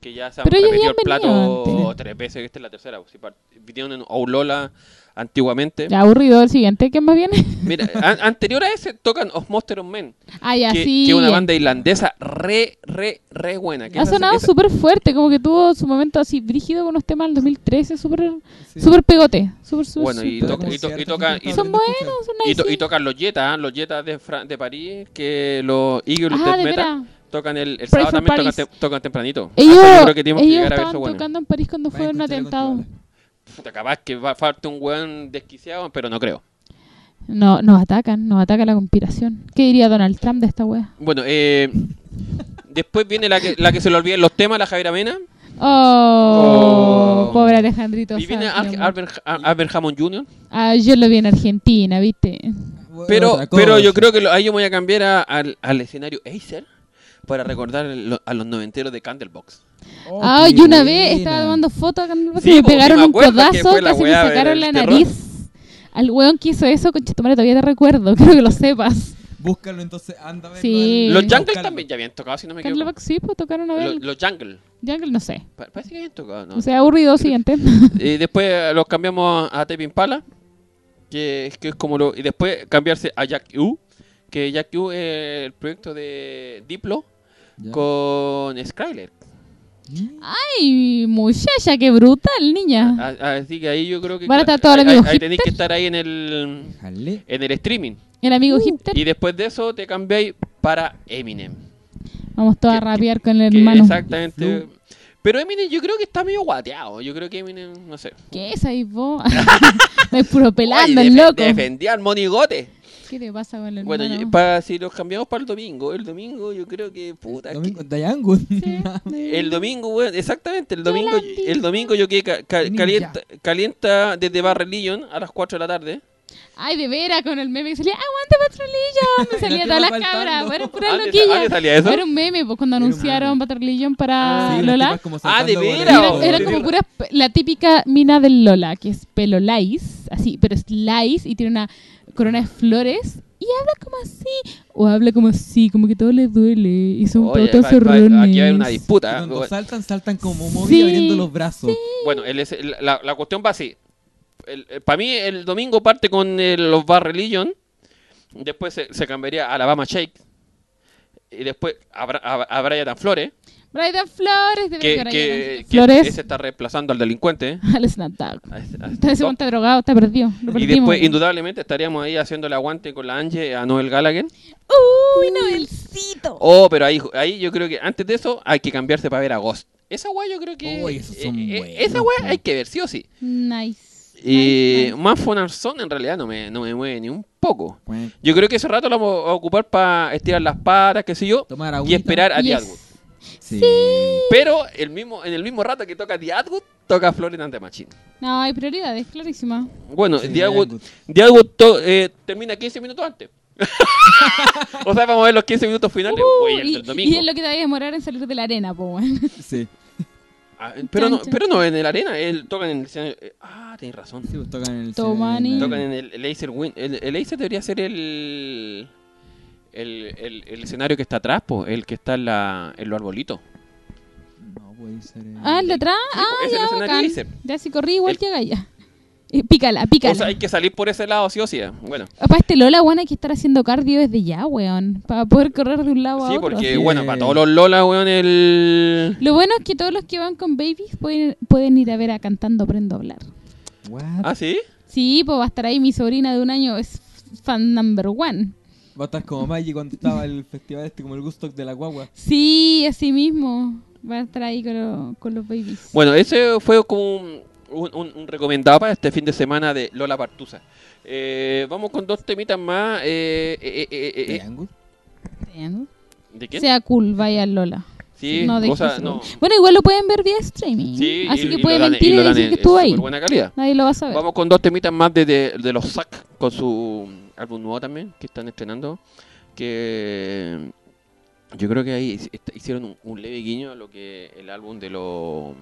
que ya se han Pero ellos repetido ya el plato antes. tres veces, esta es la tercera. Si vinieron en Aulola antiguamente. Ya aburrido el siguiente, ¿qué más viene? <laughs> Mira, an- anterior a ese tocan Of Monster of Men, Ah, ya, que, sí. que es una banda irlandesa re, re, re buena. que Ha sonado súper fuerte, como que tuvo su momento así brígido con los temas del 2013, súper Sí. súper pegote. Súper, súper, Bueno, y, súper. to- y to- y toca- gente y- Son buenos, son y, to- nice. y tocan los Jetas, los Jetas de, Fra- de París, que los Eagles Ah, de veras. tocan el, el sábado también tocan, te- tocan tempranito. Ellos, Hasta yo creo que tenemos que ellos llegar a ver estaban eso bueno. tocando en París cuando fue un atentado. Puta, capaz que va falta un weón desquiciado, pero no creo. No, nos atacan, nos ataca la conspiración. ¿Qué diría Donald Trump de esta wea? Bueno, eh, después viene la que, la que se le olvidan los temas, la Javiera Mena. Oh, Oh. pobre Alejandrito. Y viene. Albert, Al- Albert Hammond Jr. Ah, yo lo vi en Argentina, ¿viste? Pero, pero yo creo que lo- ahí yo me voy a cambiar a- al, al escenario Acer para recordar lo- a los noventeros de Candlebox. Oh, ah, yo una buena. vez estaba tomando fotos en el Sí, y me pegaron me un que codazo, la casi me sacaron la terror. nariz. Al weón que hizo eso, con Chetumare, todavía te recuerdo, <laughs> quiero que lo sepas. Búscalo entonces, anda a verlo Sí. Los Jungle búscalo. también ya habían tocado, si no me equivoco. Candlebox sí, pues tocaron a Los, ver. los Jungle. Jungle, no sé. Pa- Parece que habían tocado, ¿no? O sea, aburrido, siguiente. <laughs> y después eh, los cambiamos a Tape Impala, que, que es como lo... Y después cambiarse a Jack U, que Jack U es el proyecto de Diplo Ya. con Skyler. Ay, muchacha, qué brutal, niña. A- Así que ahí yo creo que... Van a estar todos los ahí- amigos ahí, ahí tenéis que estar ahí en el, Jale. en el streaming. El amigo hipster. Y después de eso te cambiáis para Eminem. Vamos todos a que- rapear con el que hermano. exactamente. Pero Eminem yo creo que está medio guateado. Yo creo que Eminem, no sé. ¿Qué es ahí vos? <laughs> Me puro pelando Oye, el loco. Defendía al monigote. ¿Qué te pasa con el Bueno, hermano? y para, si los cambiamos para el domingo, el domingo yo creo que puta. Domingo, que- Dayango. <laughs> el domingo, weón, exactamente, el domingo, Yolandi. el domingo yo que ca- ca- Ninja. calienta, calienta desde Bar Religion a las 4 de la tarde. Ay, de veras, con el meme que salía, ¡Aguante Patrolillo! <laughs> Me salía La todas las cabras, faltando. eran puras ¿Dónde, loquillas. dónde salía eso? Era un meme, pues cuando anunciaron meme. Patrolillo para Sí, las Lola. Ah, ¿de veras? Era, era sí, como sí. pura, la típica mina del Lola, que es pelo lice, así, pero es lice y tiene una corona de flores y habla como así, o habla como así, como que todo le duele y son Oye, todos zorrones. aquí haber una disputa. cuando saltan, saltan como Sí. móvil abriendo los brazos. Bueno, el- es- el- la, la cuestión va así. Para mí el domingo parte con el- los Bar Religion. Después se, se cambiaría a Alabama Shake. Y después a, Bra- a, a Brian Flores. Brian Flores, de Que, que, que Flores, ese está reemplazando al delincuente. <laughs> al Snapchat. a ese- a ese Está drogado, está perdido. Lo Y después, indudablemente, estaríamos ahí haciéndole aguante con la Angie a Noel Gallagher. Uy, Noelcito. Oh, pero ahí, ahí yo creo que antes de eso hay que cambiarse para ver a Ghost. Esa weá yo creo que. Uy, esos son eh, eh, buenos, esa weá hay que ver, sí o sí. Nice. Y Nice, nice. más Son en realidad no me, no me mueve ni un poco. Bueno, Yo creo que ese rato lo vamos a ocupar para estirar las patas, qué sé yo, Tomar y esperar a Yes. The Atwood. Sí. Pero el mismo, en el mismo rato que toca The Atwood, toca Florida and the Machine. No, hay prioridades, clarísima. Bueno, Sí, The Atwood, Atwood. The Atwood to- eh, termina 15 minutos antes. <laughs> o sea, vamos a ver los 15 minutos finales. Uh, el y, del domingo. y es lo que te va a demorar en salir de la arena, po. Sí. Ah, pero, no, Chan, pero no en el arena, él tocan en el escenario. eh, ah, tenés razón. Sí, pues tocan en el Tomani. Tocan en el, el Acer Win. El, el Acer debería ser el, el, el, el escenario que está atrás, po, el que está en, la, en los arbolitos. No puede ser. eh. Ah, el de atrás. Sí, ah, es el ya, escenario bacán. Ya si corrí igual El- que Gaia. Eh, pícala, pícala. O sea, hay que salir por ese lado, sí o sí. eh. Bueno, Para este Lola, weón, hay que estar haciendo cardio desde ya, weón. Para poder correr de un lado a sí, otro. porque, así. bueno, para todos los Lola, weón, el. Lo bueno es que todos los que van con babies pueden, pueden ir a ver a Cantando Aprendo a Hablar. What? Ah, sí. Sí, pues va a estar ahí mi sobrina de un año, es fan number one. Va a estar como Maggie cuando estaba el festival este, como el gusto de la guagua. Sí, así mismo. Va a estar ahí con, lo- con los babies. Bueno, ese fue como un, un- un recomendado para este fin de semana de Lola Partusa. Eh, vamos con dos temitas más. eh, eh, eh, eh, eh, Triángulo. Vean. ¿De quién? Sea cool, vaya Lola. Sí, no cosa, no. Bueno, igual lo pueden ver vía streaming. Sí, así y- que y dan- mentir y, dan decir que estuvo ahí. súper buena calidad. Nadie lo va a saber. Vamos con dos temitas más de, de, de los SAC con su álbum nuevo también que están estrenando. Que yo creo que ahí hic- hicieron un, un leve guiño a lo que el álbum de los.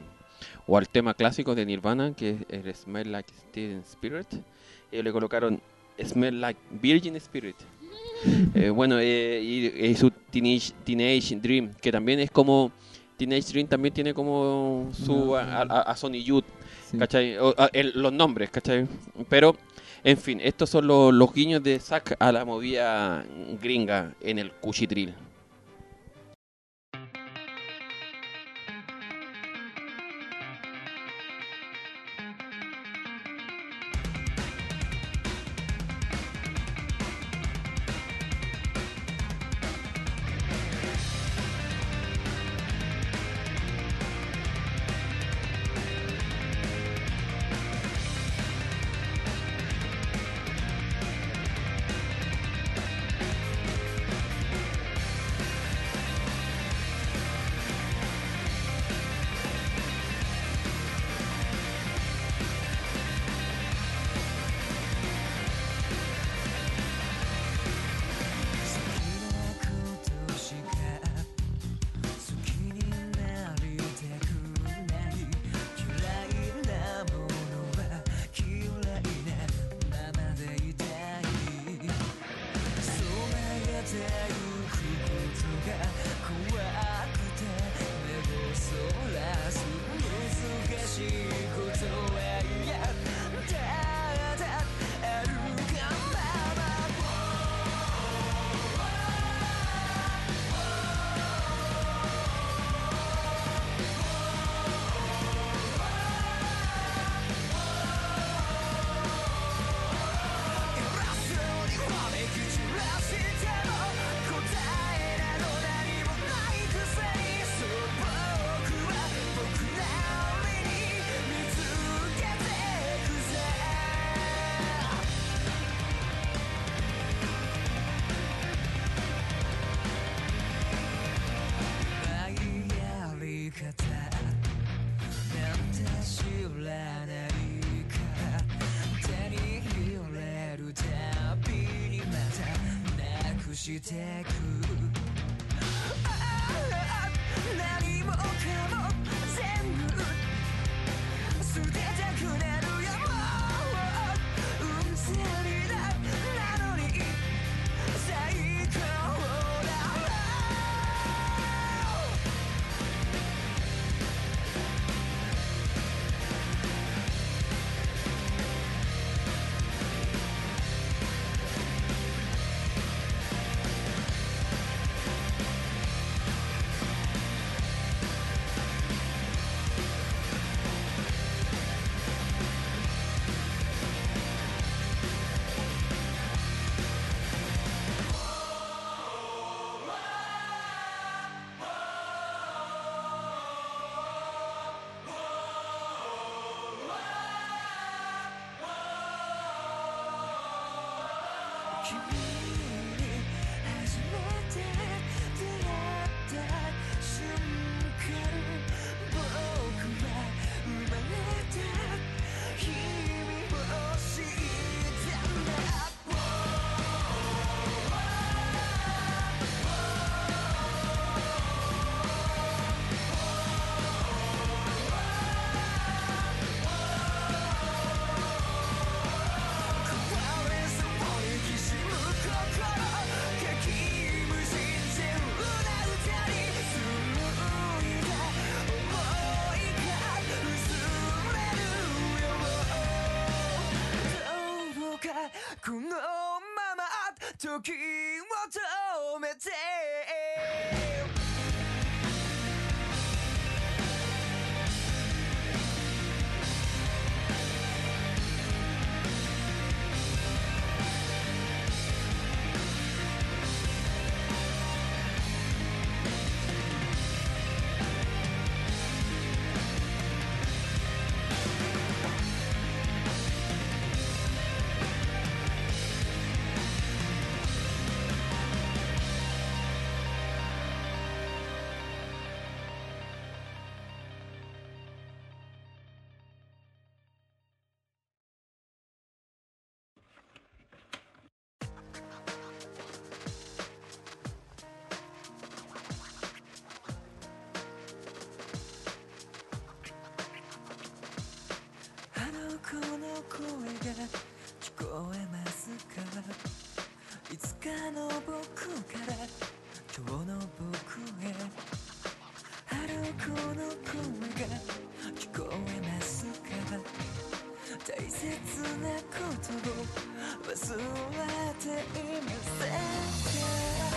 O al tema clásico de Nirvana, que es el Smell Like Teen Spirit. Ellos le colocaron Smell Like Virgin Spirit. <laughs> Eh, bueno, eh, y, y su Teenage, Teenage Dream, que también es como. Teenage Dream también tiene como su. a, a- a Sony Youth. Sí. ¿cachai? O, a- el- los nombres, ¿cachai? Pero, en fin, estos son los, los guiños de Zack a la movida gringa en el cuchitril. してくああ何もかも 時日の僕から今日の僕へ春子の声が聞こえますか？大切なことを忘れていませんか？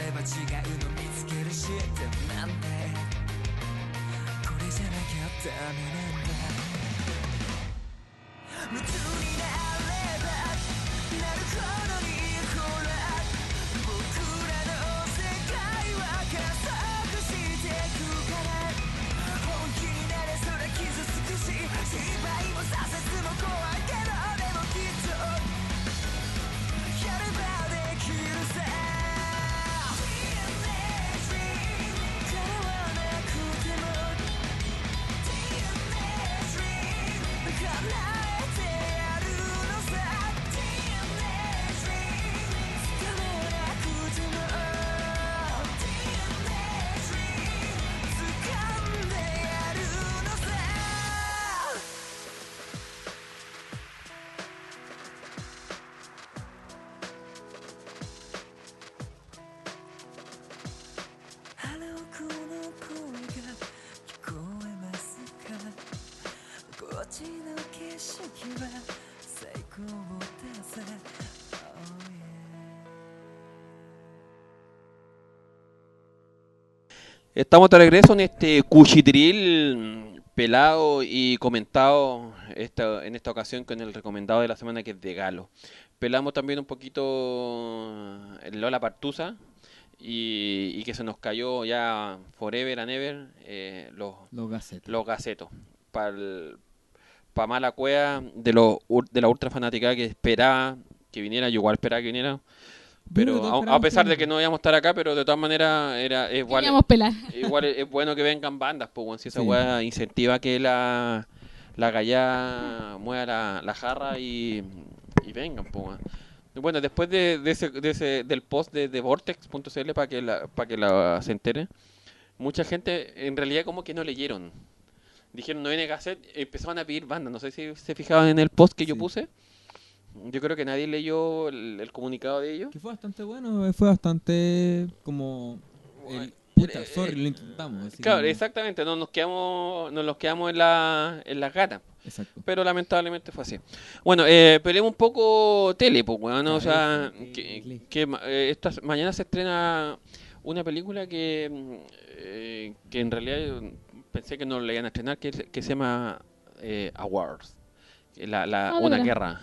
れば違うの見つけるしでもなんでこれじゃなきゃダメなんだ。Estamos de regreso en este cuchitril pelado y comentado esta, en esta ocasión con el recomendado de la semana que es de Galo. Pelamos también un poquito el Lola Partusa y, y que se nos cayó ya forever and ever eh, los, Los gacetos. los gacetos. Para pa mala cueva de, ur- de la ultra fanática que esperaba que viniera, yo igual esperaba que viniera. Pero a- pesar de que no íbamos a estar acá, pero de todas maneras era es igual, pelar. <laughs> igual es, es bueno que vengan bandas, pues si esa Sí. weá incentiva que la, la gallá mueva la, la jarra y, y vengan, pues. Bueno, después de, de ese, de ese- del post de, de vortex.cl para que la, para que la se entere, mucha gente en realidad como que no leyeron. Dijeron no viene cassette, empezaron a pedir bandas. No sé si se fijaban en el post que yo puse. Yo creo que nadie leyó el, el comunicado de ellos. Que fue bastante bueno, eh, fue bastante como... el- Bueno, puta, eh, sorry, lo intentamos. Claro, exactamente, no nos quedamos, nos los quedamos en la, en las gatas. Exacto. Pero lamentablemente fue así. Bueno, eh, peleemos un poco tele, pues, weón, ¿no? O sea, que, que eh, esta, mañana se estrena una película que, mm, eh, que en realidad pensé que no la iban a estrenar, que, que se llama eh, Awards, la, la- Ah, una guerra,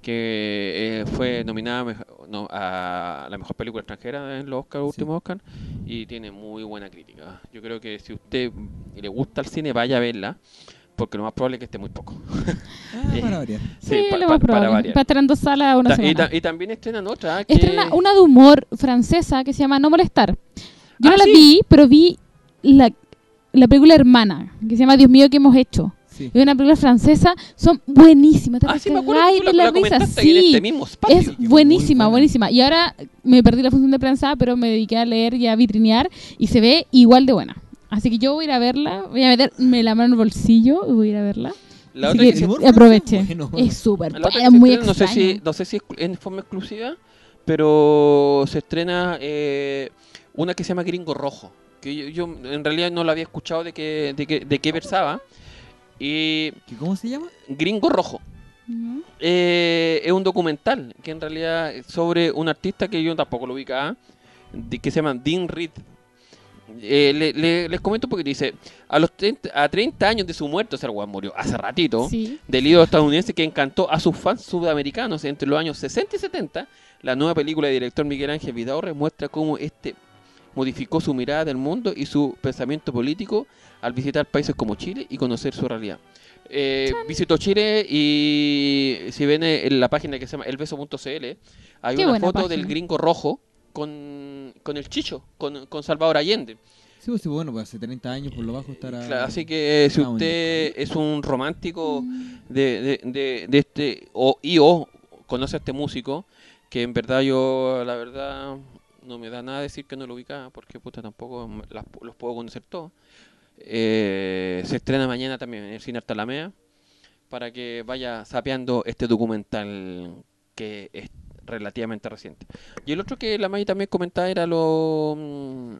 que eh, fue nominada mejo- no, a la mejor película extranjera en los Oscar, Sí. últimos Oscar, y tiene muy buena crítica. Yo creo que si usted le gusta el cine, vaya a verla, porque lo más probable es que esté muy poco. Ah, <laughs> Eh, para variar. Sí, pa- lo pa- más probable. variar. Va a estar en dos salas una Ta- y, semana. ta- y también estrenan otra. Que... Estrena una de humor francesa que se llama No Molestar. Yo Ah, no la sí. vi, pero vi la, la película hermana, que se llama Dios mío, ¿qué hemos hecho? Sí. Es una película francesa, son buenísimas. te Ah, sí, me acuerdo que tú de la, la ahí en sí. este mismo espacio. Es que buenísima, buenísima. Y ahora me perdí la función de prensa, pero me dediqué a leer y a vitrinear y se ve igual de buena. Así que yo voy a ir a verla, voy a meterme la mano en el bolsillo y voy a ir a verla. La Así otra que que se- aproveche. bueno. Es súper que se muy estrena, no sé extraña. si no sé si es en forma exclusiva, pero se estrena eh, una que se llama Gringo Rojo, que yo, yo en realidad no la había escuchado de qué de qué, de qué versaba. Y ¿Que ¿Cómo se llama? Gringo Rojo ¿No? eh, es un documental que en realidad es sobre un artista que yo tampoco lo ubicaba, de, que se llama Dean Reed. Eh, le- le- les comento porque dice, a los 30, a 30 años de su muerte, o sea, el murió hace ratito, Sí. del ídolo estadounidense que encantó a sus fans sudamericanos entre los años 60 y 70, la nueva película del director Miguel Ángel Vidaurre muestra cómo este modificó su mirada del mundo y su pensamiento político al visitar países como Chile y conocer su realidad. Eh, visitó Chile y si ven en la página que se llama elbeso.cl hay Qué una foto página. del gringo rojo con, con el chicho, con, con Salvador Allende. Sí, pues sí, bueno, pues hace 30 años por lo bajo estará... Claro, así que eh, si usted es un romántico de, de, de, de este o y o conoce a este músico que en verdad yo la verdad no me da nada decir que no lo ubicaba porque puta tampoco los puedo conocer todos. Eh, se estrena mañana también en el cine Artalamea para que vaya sapeando este documental que es relativamente reciente. Y el otro que la May también comentaba era lo mm,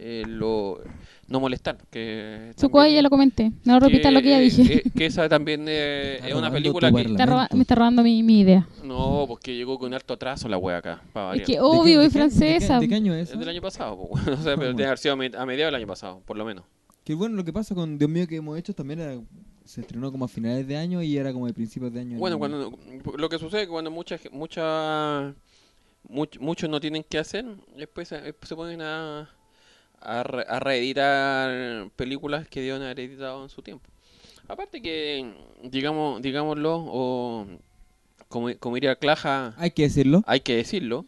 eh, lo no molestar que Su también- ya lo comenté. No repitas lo que ya dije. eh, que esa también eh, es una película que... Está roba- me está robando mi, mi idea. No, porque llegó con harto atraso la wea acá. para Es que ¿De qué- obvio, es qué- de qué- francesa. ¿De qué año es Es del año pasado, po, weón. <laughs> o sea, pero bueno. debe haber sido a me- a mediados del año pasado, por lo menos. Que bueno, lo que pasa con Dios mío que hemos hecho también era... Se estrenó como a finales de año y era como de principios de año. Bueno, en- cuando lo que sucede es que cuando mucha, ge- mucha, much- muchos no tienen que hacer, después se, se ponen a, a, re- a reeditar películas que deben haber editado en su tiempo. Aparte que, digamos, digámoslo, o como, como diría Claja, Hay que decirlo. hay que decirlo,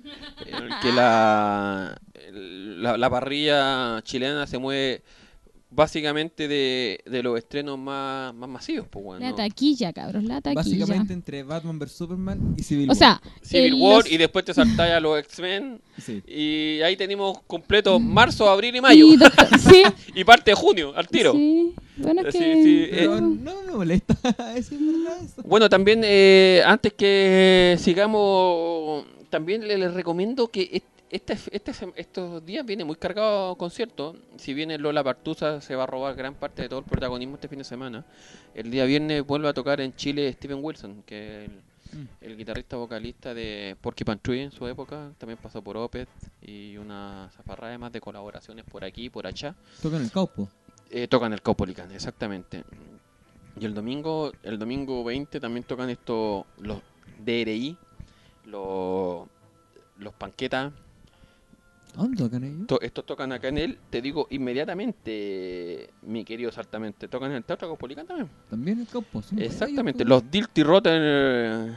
eh, que la, la, la parrilla chilena se mueve básicamente de, de los estrenos más, más masivos. Pues, bueno, La taquilla, cabros, la taquilla. Básicamente entre Batman vs Superman y Civil O sea, Civil el- War los- y después te saltáis a los X-Men Sí. y ahí tenemos completo marzo, abril y mayo y Doctor- <laughs> sí, y parte de junio al tiro. sí. Bueno, Sí, sí, Pero eh, no me molesta. <laughs> es verdad eso. Bueno, también eh, antes que sigamos, también le- les recomiendo que este, este, estos días viene muy cargado concierto. Si bien el Lola Partusa se va a robar gran parte de todo el protagonismo este fin de semana, el día viernes vuelve a tocar en Chile Steven Wilson, que es el, Mm. el guitarrista vocalista de Porcupine Tree en su época, también pasó por Opeth y una zafarrada más de colaboraciones por aquí y por allá. Tocan el caupo. Eh, tocan el Caupolicán, exactamente. Y el domingo, el domingo 20 también tocan estos, los DRI, los, los panquetas. ¿Dónde tocan ellos? To- estos tocan acá en el, te digo inmediatamente, mi querido Saltamente, tocan en el Teatro Caupolicán también. También el caupo. sí, Exactamente, ellos, los Dilty Rotten eh,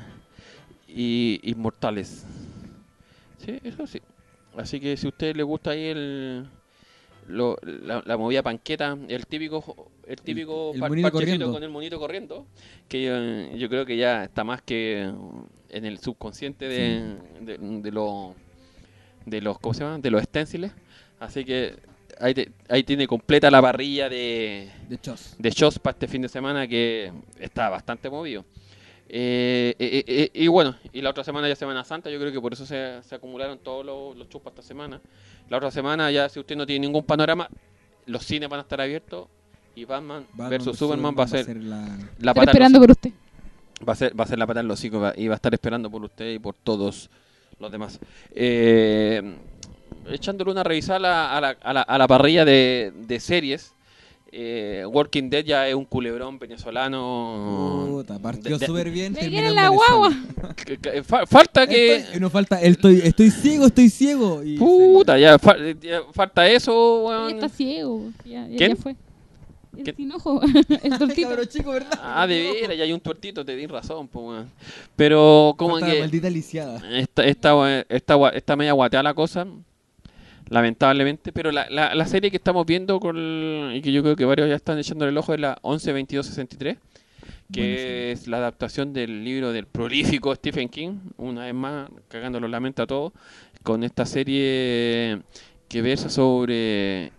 y Inmortales. Sí, eso sí. Así que si a usted le gusta ahí el lo- la, la movida panqueta, el típico el típico el par- monito parchecito corriendo. con el monito corriendo, que eh, yo creo que ya está más que en el subconsciente de, de, de los de los ¿cómo se llama? de los stenciles. Así que ahí, te- ahí tiene completa la parrilla de De Chos. de shows para este fin de semana que está bastante movido. Eh, eh, eh, y bueno, y la otra semana ya Semana Santa, yo creo que por eso se, se acumularon todos los, los shows para esta semana. La otra semana ya si usted no tiene ningún panorama, los cines van a estar abiertos y Batman, Batman versus Superman va a ser la... la Estoy pata en esperando los- por usted. va a ser va a ser la pata en los hocicos va- y va a estar esperando por usted y por todos los demás. Eh, echándole una revisada a la, a la, a la, a la parrilla de, de series. eh, Walking Dead ya es un culebrón venezolano. Puta, partió súper bien. Me en la guagua. <laughs> falta que. Estoy- y nos falta, estoy, estoy ciego, estoy ciego. Y Puta, ya, fa- ya falta eso, Ya está ciego. Ya, ya, ¿Quién? ya fue. El sin ojo. <laughs> el tortito. cabrón chico, ¿verdad? Ah, de veras, ya hay un tuertito, te di razón, weón. Pero, como que. maldita lisiada. Está, está, está, gua- está media guateada la cosa, lamentablemente, pero la, la, la serie que estamos viendo con, y que yo creo que varios ya están echándole el ojo es la 112263, que es la adaptación del libro del prolífico Stephen King, una vez más, cagándolo la mente a todos, con esta serie que versa sobre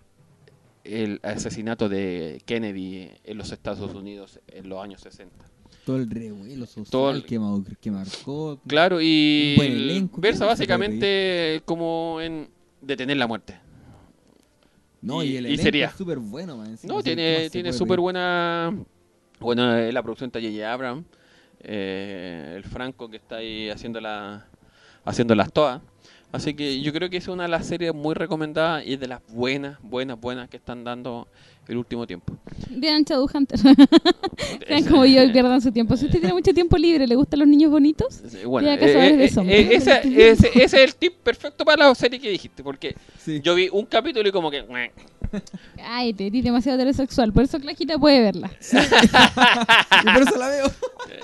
el asesinato de Kennedy en los Estados Unidos en los años 60. Todo el revuelo social Todo el- que, ma- que marcó. Claro, y elenco, versa ¿qué no se puede básicamente como en detener la muerte. No, y, y- el elenco sería. es súper bueno, man. No, así, ¿qué tiene, tiene súper buena... Bueno, eh, la producción está J.J. Abrams, eh, el Franco que está ahí haciendo, la, haciendo las todas. Así que yo creo que es una de las series muy recomendadas y de las buenas, buenas, buenas que están dando el último tiempo. <laughs> Vean Shadowhunter. Vean como yo y pierdan su tiempo. Si usted tiene mucho tiempo libre, ¿le gustan los niños bonitos? Eh, Bueno, eh, de eh, eh, ese, ese- ese es el tip perfecto para la serie que dijiste, porque Sí. yo vi un capítulo y como que... Ay, te eres demasiado heterosexual. Por eso Claquita puede verla. <laughs> Y por eso la veo.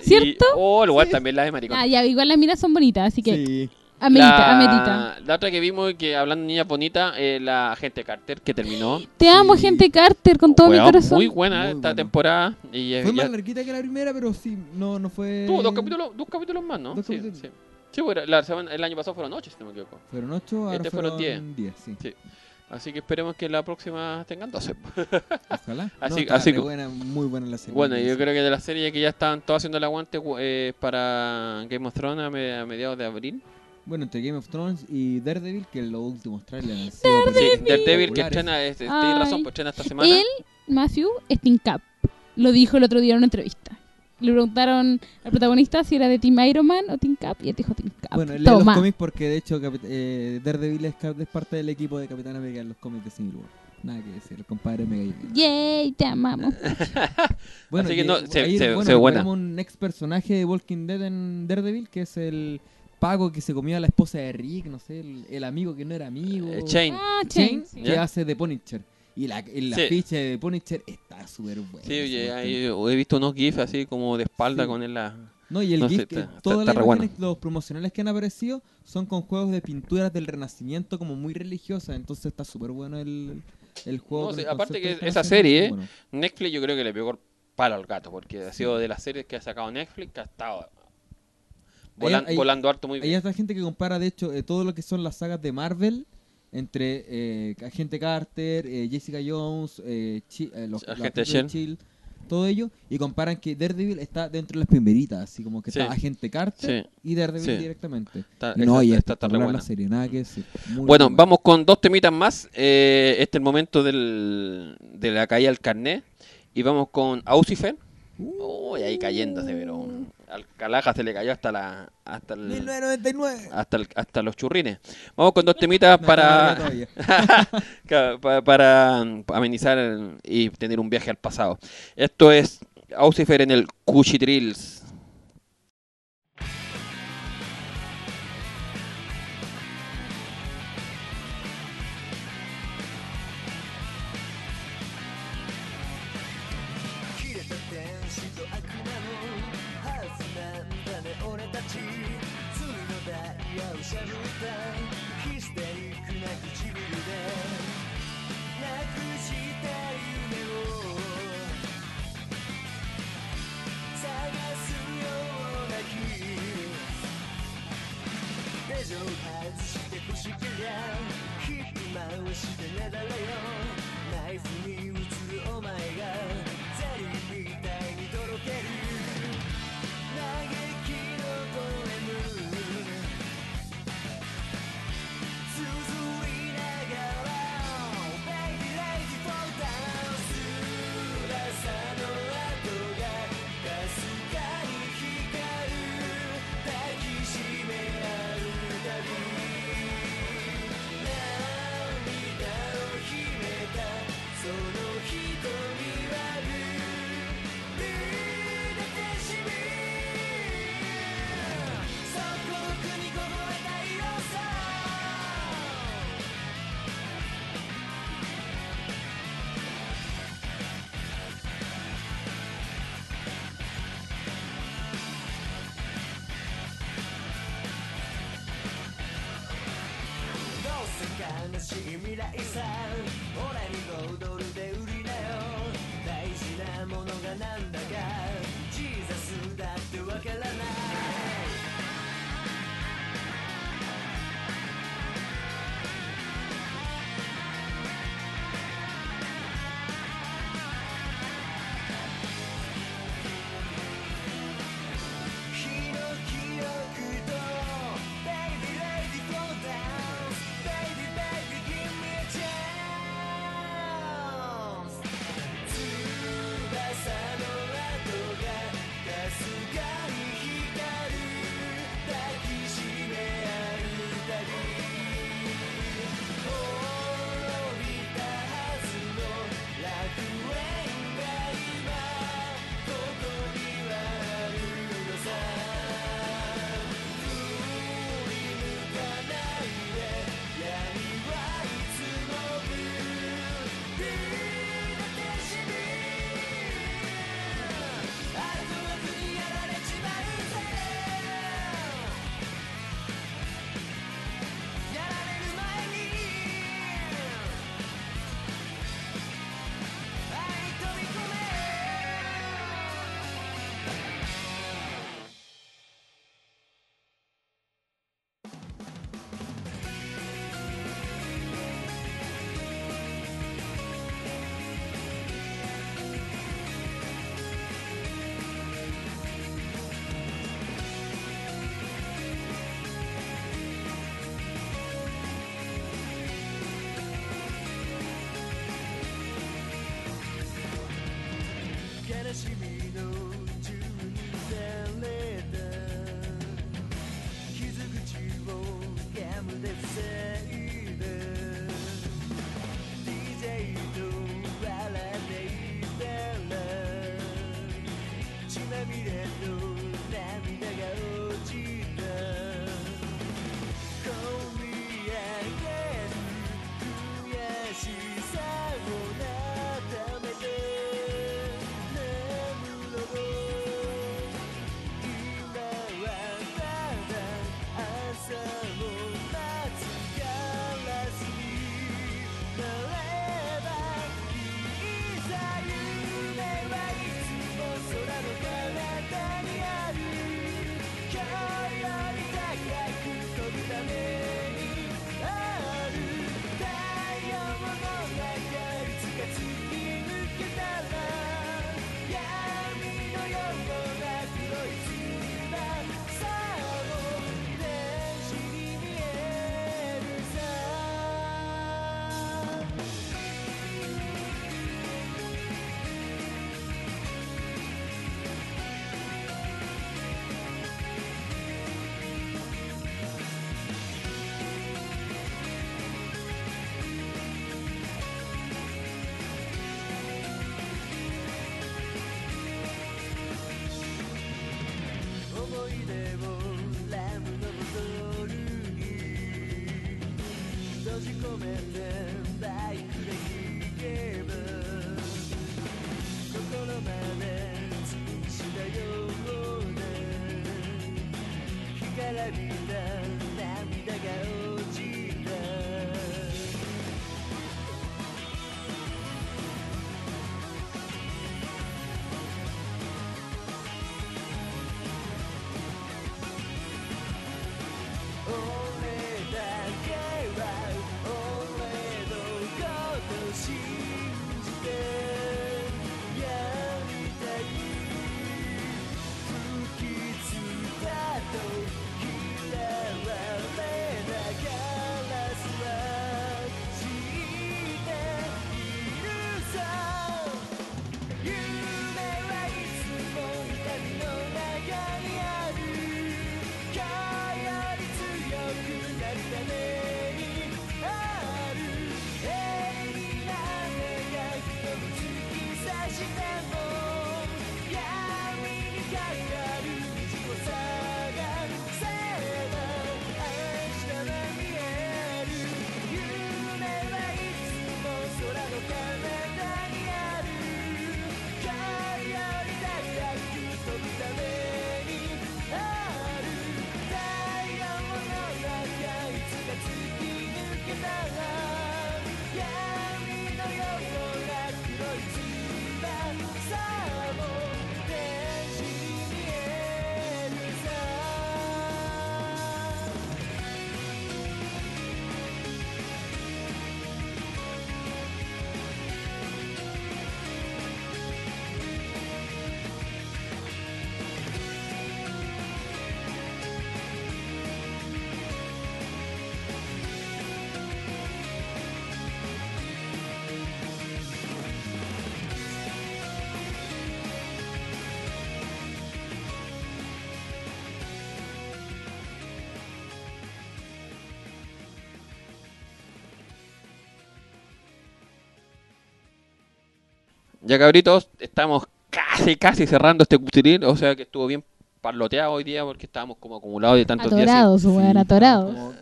¿Cierto? Y, oh, lugar también la de maricón. Ah, ya, igual las miras son bonitas, así que Sí. Amerita, la, amerita. la otra que vimos, que hablando de niña bonita, eh, la agente Carter, que terminó. Te amo, Sí. gente Carter, con todo mi corazón. Muy buena Muy esta buena. temporada. Y eh, Fue ya- más larguita que la primera, pero sí, no, no fue. tuvo dos capítulos, dos capítulos más, ¿no? Dos sí, capítulos. sí. Sí, bueno, la semana- el año pasado fueron ocho, si no me equivoco. Fueron ocho, ahora Este fueron fueron diez, sí. Sí. Así que esperemos que la próxima tengan 12. <laughs> Ojalá. <laughs> Así- no, así buena, muy buena la serie. Bueno, yo creo que de la serie que ya están todos haciendo el aguante eh, para Game of Thrones a, me- a mediados de abril. Bueno, entre Game of Thrones y Daredevil, que los últimos trailers han sido Sí, pero Daredevil que estrena, este, tienes razón, pues estrena esta semana. Él, Matthew, es Team Cap. Lo dijo el otro día en una entrevista. Le preguntaron al protagonista si era de Team Iron Man o Team Cap y él dijo Team Cap. Bueno, lee los Toma. cómics porque de hecho eh, Daredevil es, cap- es parte del equipo de Capitán América en los cómics de Civil War. Nada que decir, el compadre me cae bien. Yay, te amamos. <laughs> Bueno, Así que no, se- ahí, se- bueno, se buena. tenemos un ex personaje de Walking Dead en Daredevil, que es el pago que se comió a la esposa de Rick, no sé, el, el amigo que no era amigo. Eh, Chain. Ah, Chain. sí. que ¿Ya? hace de Punisher. Y la, el Sí. afiche de Punisher está súper bueno. Sí, oye, he visto unos GIFs así como de espalda Sí. con él. La... No, y el no sé, GIF, que está- todas está las re bueno. los promocionales que han aparecido son con juegos de pinturas del Renacimiento como muy religiosas, entonces está súper bueno el, el juego. No, el aparte que esa serie, eh, bueno. Netflix yo creo que le pegó el palo al gato, porque ha sido de las series que ha sacado Netflix que ha estado volan- hay- volando harto muy Hay bien. esta gente que compara, de hecho, eh, todo lo que son las sagas de Marvel entre eh, Agente Carter, eh, Jessica Jones, eh, Chi- los, Agente. Shield, todo ello, y comparan que Daredevil está dentro de las primeritas, así como que Sí. está Agente Carter Sí. y Daredevil Sí. directamente. Está- Y no, y está re espectacular buena. la serie, nada que decir. Muy Bueno, vamos con dos temitas más. Eh, este es el momento del, de la caída del carnet. Y vamos con Ausifer. Uy, ahí cayéndose, pero al Calaja se le cayó hasta la hasta el Hasta el, hasta los churrines. Vamos con dos temitas para <laughs> para, amenizar y tener un viaje al pasado. Esto es Ausifer en el Cuchitrils. late at noon. Ya cabritos, estamos casi, casi cerrando este cutiril, o sea que estuvo bien parloteado hoy día porque estábamos como acumulados de tantos días. Atorados, weón, atorados. Como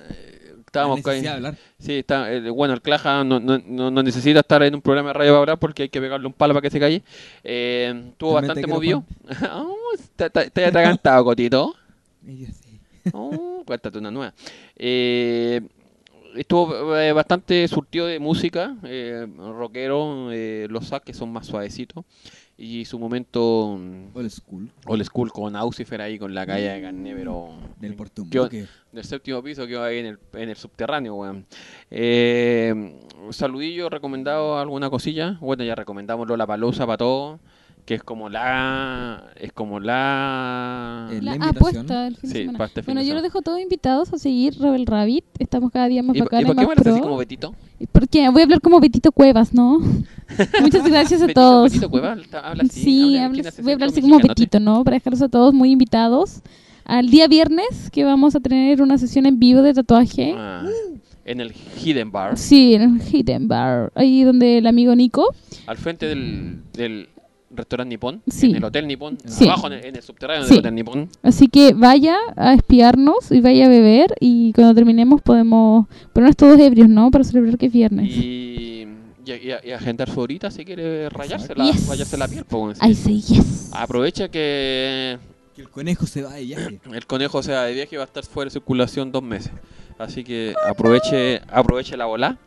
Estábamos hablar. Sí, está, eh, bueno, el Claja no, no, no, no necesita estar en un programa de radio ahora porque hay que pegarle un palo para que se calle. Eh, estuvo También bastante te movido. Oh, <laughs> está, está, está atragantado, <laughs> Cotito. Yo sé. Oh, cuéntate una nueva. Eh, estuvo eh, bastante surtido de música, eh, rockero, eh, los sacs que son más suavecitos. Y su momento mm, Old school. old school con Aucifer ahí con la calle de Carnevero. Del ¿Qué Portumbuque. del séptimo piso que va ahí en el, en el subterráneo, weón. Eh, saludillo, recomendado alguna cosilla. Bueno, ya recomendamos Lola Palusa para todos, que es como la. Es como la. La la invitación. apuesta del fin de Sí, semana. este fin Bueno, de yo los dejo todos invitados a seguir Rebel Rabbit. Estamos cada día más ¿Y, y por qué me hablas así pro. como Betito? Porque voy a hablar como Betito Cuevas, ¿no? <laughs> Muchas gracias a Betito, todos. Betito Cueva, está- habla así. Sí, habla- habla- ¿quién hace voy a hablar así como? Betito, ¿no? Para dejarlos a todos muy invitados al día viernes que vamos a tener una sesión en vivo de tatuaje. Ah, en el Hidden Bar, Sí, en el Hidden Bar, ahí donde el amigo Nico. al frente del, del restaurante Nippon, Sí. en el Hotel Nippon, Sí. abajo en el, en el subterráneo Sí. del Hotel Nippon. Así que vaya a espiarnos y vaya a beber y cuando terminemos podemos ponernos todos ebrios, ¿no? Para celebrar que es viernes. Y, y, y- y agendar su horita si quiere rayársela, Yes. rayarse la piel. po, I say yes. Aprovecha que Que el conejo se va de viaje. <clears throat> el conejo sea de viaje y va a estar fuera de circulación dos meses. Así que aproveche, aproveche la bola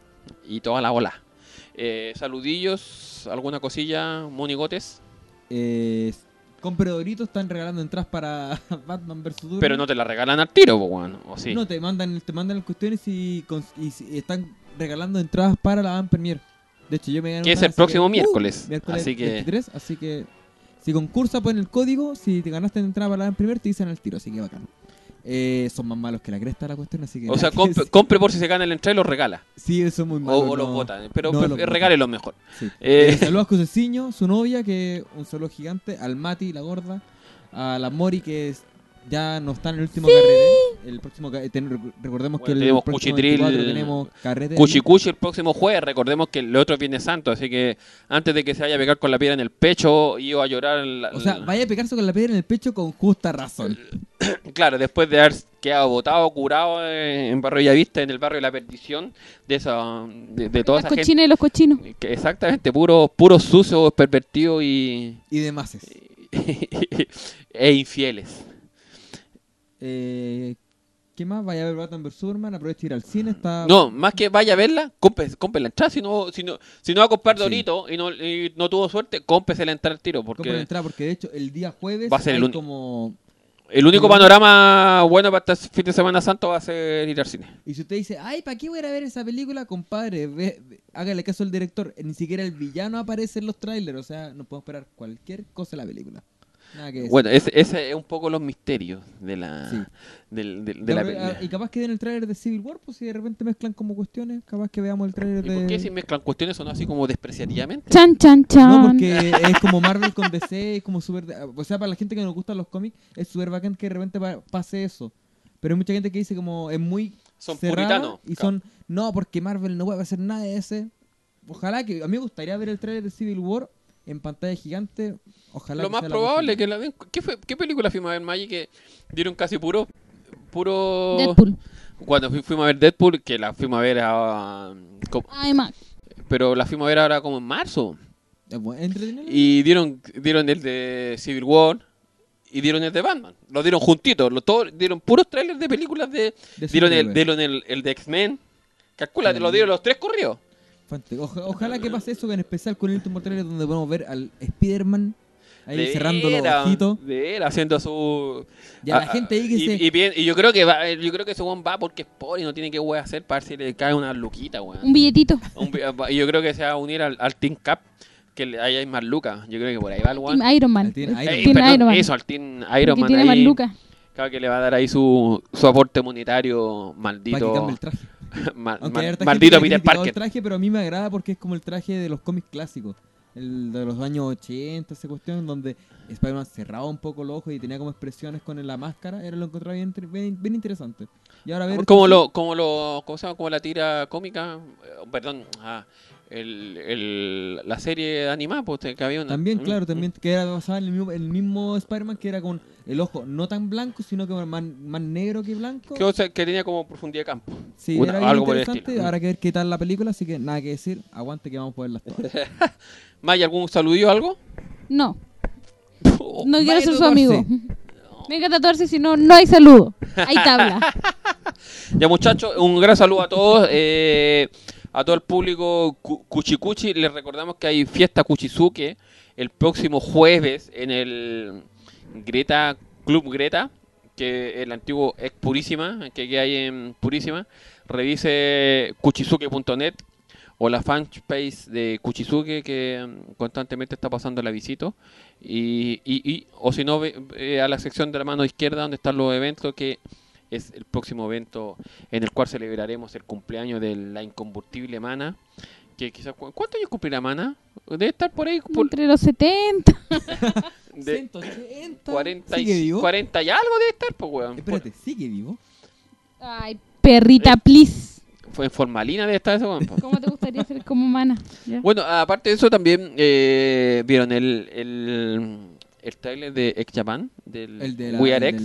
y toda la bola. Eh, saludillos, alguna cosilla, monigotes, Eh, compre Doritos, están regalando entradas para <laughs> Batman vs. Superman. pero no te la regalan al tiro, weón, o sí. No, te mandan, te mandan las cuestiones y, están regalando entradas para la Van Premier. De hecho, yo me gané que es el próximo uh, miércoles. miércoles Así que 23, así que si concursa pon el código, si te ganaste entrada para la Van Premier te dicen al tiro, así que bacán. Eh, son más malos que la cresta la cuestión, así que... o sea, compre, compre por si se gana el entrada y lo regala. Sí, son muy O, malos. o los botan. Pero, No, pero los botan. regálelo mejor. Sí. Eh. Eh, <laughs> saludos a Coseciño, su novia, que un saludo gigante, al Mati, la gorda, a la Mori, que es ya no está en el último carrete. El próximo ca- ten- rec- recordemos Bueno, que el tenemos próximo Cuchitril, 24 tenemos carrete. Cuchi Cuchi el próximo jueves. Recordemos que el otro es Viernes Santo, así que antes de que se vaya a pegar con la piedra en el pecho, iba a llorar. la- O sea, vaya a pegarse con la piedra en el pecho con justa razón. <coughs> Claro, después de haber quedado botado, curado eh, en Barrio Villavista, en el barrio de la perdición, de esa, de, de toda Las esa gente. y los cochinos. que exactamente, puro, puro sucios, pervertidos y, Y demás. <laughs> e infieles. Eh, ¿Qué más? Vaya a ver Batman vs Superman. Aprovecha ir al cine. Está... No, más que vaya a verla, compre la entrada. Si no, si no, si no va a comprar Sí. Dorito y no, y no tuvo suerte, cómprese la entrada al tiro. Compra la Porque entrada porque de hecho el día jueves Va a ser el como... el único Como- panorama bueno para este fin de Semana Santo va a ser ir al cine. Y si usted dice, ay, ¿para qué voy a ir a ver esa película? Compadre, ve- ve- hágale caso al director. Ni siquiera el villano aparece en los trailers. O sea, no podemos esperar cualquier cosa de la película. Bueno, ese, ese es un poco los misterios de la, Sí. del- de la película. ah, y capaz que den el trailer de Civil War, pues si de repente mezclan como cuestiones, capaz que veamos el trailer ¿Y de... por qué si mezclan cuestiones son así como despreciativamente? Chan, chan, chan. No, porque es como Marvel con DC, es como súper... O sea, para la gente que nos gustan los cómics, es súper bacán que de repente pa- pase eso. Pero hay mucha gente que dice como es muy Son puritanos. y son... No, porque Marvel no puede hacer nada de ese. Ojalá que... A mí me gustaría ver el trailer de Civil War en pantalla gigante. Ojalá Lo que más sea la probable posibilidad. que la den. ¿Qué, fue, ¿Qué película fuimos a ver, Maggie? Que dieron casi puro. puro Deadpool. Cuando fui- fuimos a ver Deadpool, que la fuimos a ver a, Ay, ma. Pero la fuimos a ver ahora como en marzo. Es. Y dieron, dieron el de Civil War y dieron el de Batman. Lo dieron juntitos. Lo, todos, dieron puros trailers de películas de. De dieron el, dieron el, el de X-Men. Calcula, te lo dieron los tres corridos. Fante- oja- ojalá que pase eso, en especial con el último trailer donde podemos ver al Spider-Man ahí De cerrando los veras, ojitos. de veras, haciendo su. Y a la Ah, gente ahí que y, se... y bien- y yo creo que va, yo creo que ese weón va porque es pobre y no tiene que weón hacer para ver si le cae una luquita, weón. Un billetito. Un vi- Y yo creo que se va a unir al, al Team Cap, que le- ahí hay más lucas. Yo creo que por ahí va el weón. Team Iron Man. Al Team Iron Eh, Team perdón, Iron Man. Eso, al Team Porque Iron Man. tiene más ahí, lucas. Claro que le va a dar ahí su, su aporte monetario para que maldito. cambie el traje. <laughs> ma- ma- maldito Peter Parker. el traje, pero a mí me agrada porque es como el traje de los cómics clásicos. El de los años 80, esa cuestión donde Spider-Man cerraba un poco los ojos y tenía como expresiones con la máscara. Era lo encontraba bien, bien, bien interesante. Y ahora ver... Como lo, como lo, ¿cómo se llama? Como la tira cómica, eh, perdón, ah, el, el, la serie animada, pues que había una. También, Mm, claro, también que era basada en el mismo, el mismo Spider-Man que era con el ojo no tan blanco, sino que más, más negro que blanco. Que, o sea, que tenía como profundidad de campo. Sí, Una- era algo interesante. Habrá que ver qué tal la película, así que nada que decir. Aguante que vamos a poderlas todas. <laughs> ¿May algún saludillo o algo? No, Oh, no quiero ser su amigo. Venga <laughs> tatuarse, si no, no hay saludo. Hay tabla. <laughs> Ya muchachos, un gran saludo a todos, eh, a todo el público cu- Cuchicuchi. Les recordamos que hay fiesta Cuchizuke el próximo jueves en el Greta Club Greta, que el antiguo ex Purísima, que hay en Purísima. Revise cuchizuke.net o la fanpage de Kuchizuke que mm, constantemente está pasando la visita y, y, o si no ve a la sección de la mano izquierda donde están los eventos que es el próximo evento en el cual celebraremos el cumpleaños de la incombustible Mana que quizás ¿cu- ¿cuántos años cumplirá Mana? debe estar por ahí por Entre los 70. <laughs> de 180. 40 ¿Sigue y, vivo? 40 y algo debe estar pues weón Espérate, ¿sigue vivo? Ay, perrita, please. fue en formalina debe estar ese weón, po. ¿Cómo te gustaría ser como mana? Ya. Bueno, aparte de eso también eh, vieron el, el, el trailer de X Japan, del El de la, We Are X,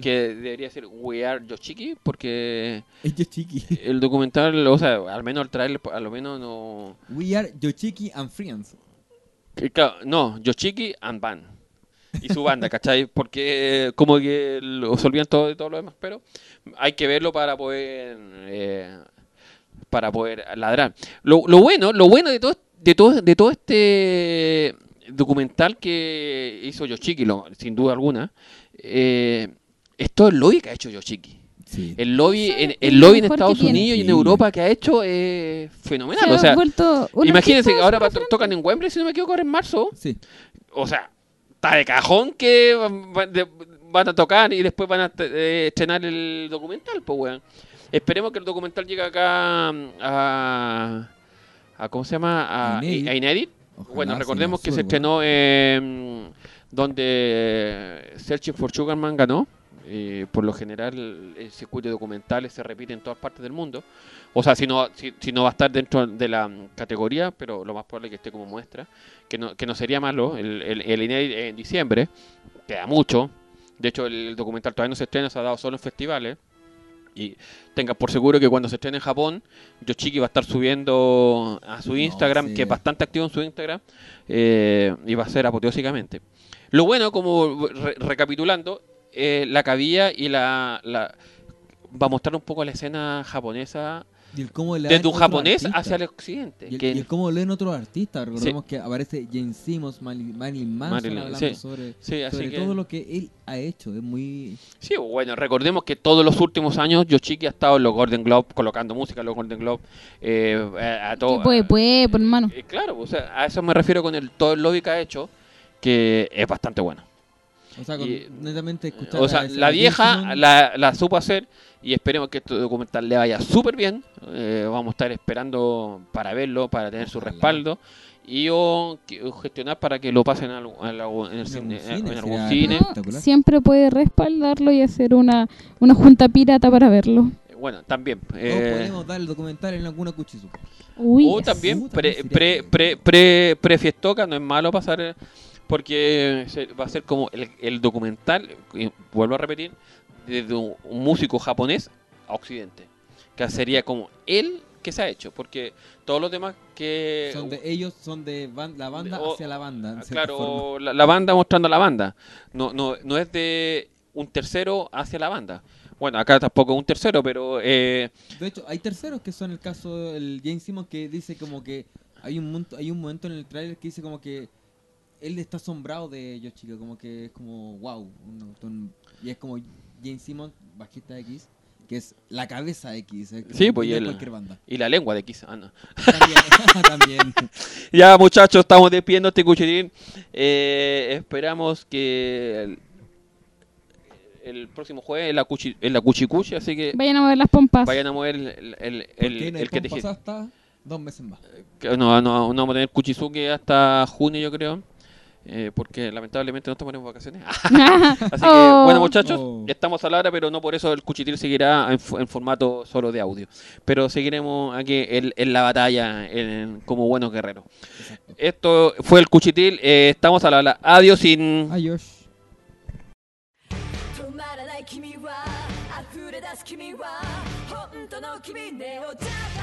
que debería ser We Are Yoshiki, porque Es Yoshiki. el documental, o sea, al menos el trailer, a lo menos no... We are Yoshiki and Friends. claro, no, Yoshiki and Ban. Y su banda, <laughs> ¿cachai? Porque eh, como que lo, se olvidan todo de todo lo demás, pero hay que verlo para poder... eh, para poder ladrar. Lo, lo bueno, lo bueno de todo, de todo, de todo este documental que hizo Yoshiki, lo- sin duda alguna, eh, es todo el lobby que ha hecho Yoshiki. Sí. El lobby, el lo lobby en que Estados. Unidos y en. Europa que ha hecho es fenomenal. Se o sea, imagínense, artista ahora referente. tocan en Wembley, si no me equivoco, ahora en marzo. Sí. O sea, está de cajón que van, a tocar y después van a eh, estrenar el documental, pues, weón. Esperemos que el documental llegue acá mm, a, a ¿cómo se llama? A, A Inédit. Ojalá, Bueno, recordemos que se estrenó eh, donde Searching for Sugarman ganó. eh, por lo general el circuito de documentales se repite en todas partes del mundo. O sea, si no, si, si no va a estar dentro de la categoría, pero lo más probable es que esté como muestra, que no, que no sería malo. El, el, el INEI en diciembre, queda mucho. De hecho, el documental todavía no se estrena, se ha dado solo en festivales. Y tenga por seguro que cuando se estrene en Japón, Yoshiki va a estar subiendo a su No, Instagram, sí. que es bastante activo en su Instagram, eh, y va a ser apoteósicamente. Lo bueno, como re- recapitulando, eh, la cabilla y la, la- va a mostrar un poco la escena japonesa Y el cómo le desde un japonés hacia el occidente. Y el, que- y el cómo leen otros artistas. Recordemos que aparece Jane Simmons, Marilyn Manson hablando sí. sobre, sí, así sobre que- todo lo que él ha hecho. Es muy... Sí, bueno, recordemos que todos los últimos años Yoshiki ha estado en los Golden Globe, colocando música en los Golden Globe, eh, a, a todo. Sí, pues, pues, pues, hermano. Eh, claro, o sea, a eso me refiero con el todo el lobby que ha hecho, que es bastante bueno. O sea, con, Y- netamente escuchar O a sea, la vieja la, la supo hacer y esperemos que este documental le vaya súper bien. Eh, vamos a estar esperando para verlo, para tener su respaldo. Y yo quiero gestionar para que lo pasen al- al- en, el cine- algún cine, en algún cine. Siempre puede respaldarlo y hacer una, una junta pirata para verlo. Bueno, también. O eh, podemos dar el documental en alguna cuchizu. Uy, O yes. también Uh, pre, pre, sería pre, pre, prefiestoca, no es malo pasar eh, porque va a ser como el, el documental, y vuelvo a repetir, desde un, un músico japonés a Occidente, que sería como él que se ha hecho, porque todos los demás que... Son de, ellos son de la banda O- hacia la banda. forma. Claro, la, la banda mostrando a la banda, no, no, no es de un tercero hacia la banda. Bueno, acá tampoco es un tercero, pero... Eh, De hecho, hay terceros que son el caso del Jane Simmons que dice como que hay un momento, hay un momento en el tráiler que dice como que él está asombrado de Yoshika, como que es como wow, un y es como Jane Simmons, bajista X, que es la cabeza X, es Sí, pues, y de el- cualquier banda. y la lengua de Kiss. ah, no. También, <laughs> también. <laughs> Ya, muchachos, estamos despidiendo este cuchitín. Eh, esperamos que el, el próximo jueves es la, cuchi, es la cuchicuchi, así que Vayan a mover las pompas. vayan a mover el, el, el, Porque el, en el que te hasta dos meses más. que No, no, no vamos a tener cuchizuki hasta junio, yo creo. eh, porque lamentablemente no estamos en vacaciones. <laughs> Así <laughs> que, Oh. bueno, muchachos, Oh. estamos a la hora, pero no por eso el cuchitil seguirá en, f- en formato solo de audio. Pero seguiremos aquí en, en la batalla en- como buenos guerreros. Exacto. Esto fue el cuchitil. eh, estamos a la hora. Adiós sin. Adiós. 止まらない君は溢れ出す君は本当の君ネオジャ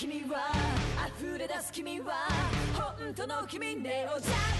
君は溢れ出す君は本当の君ネオジャパン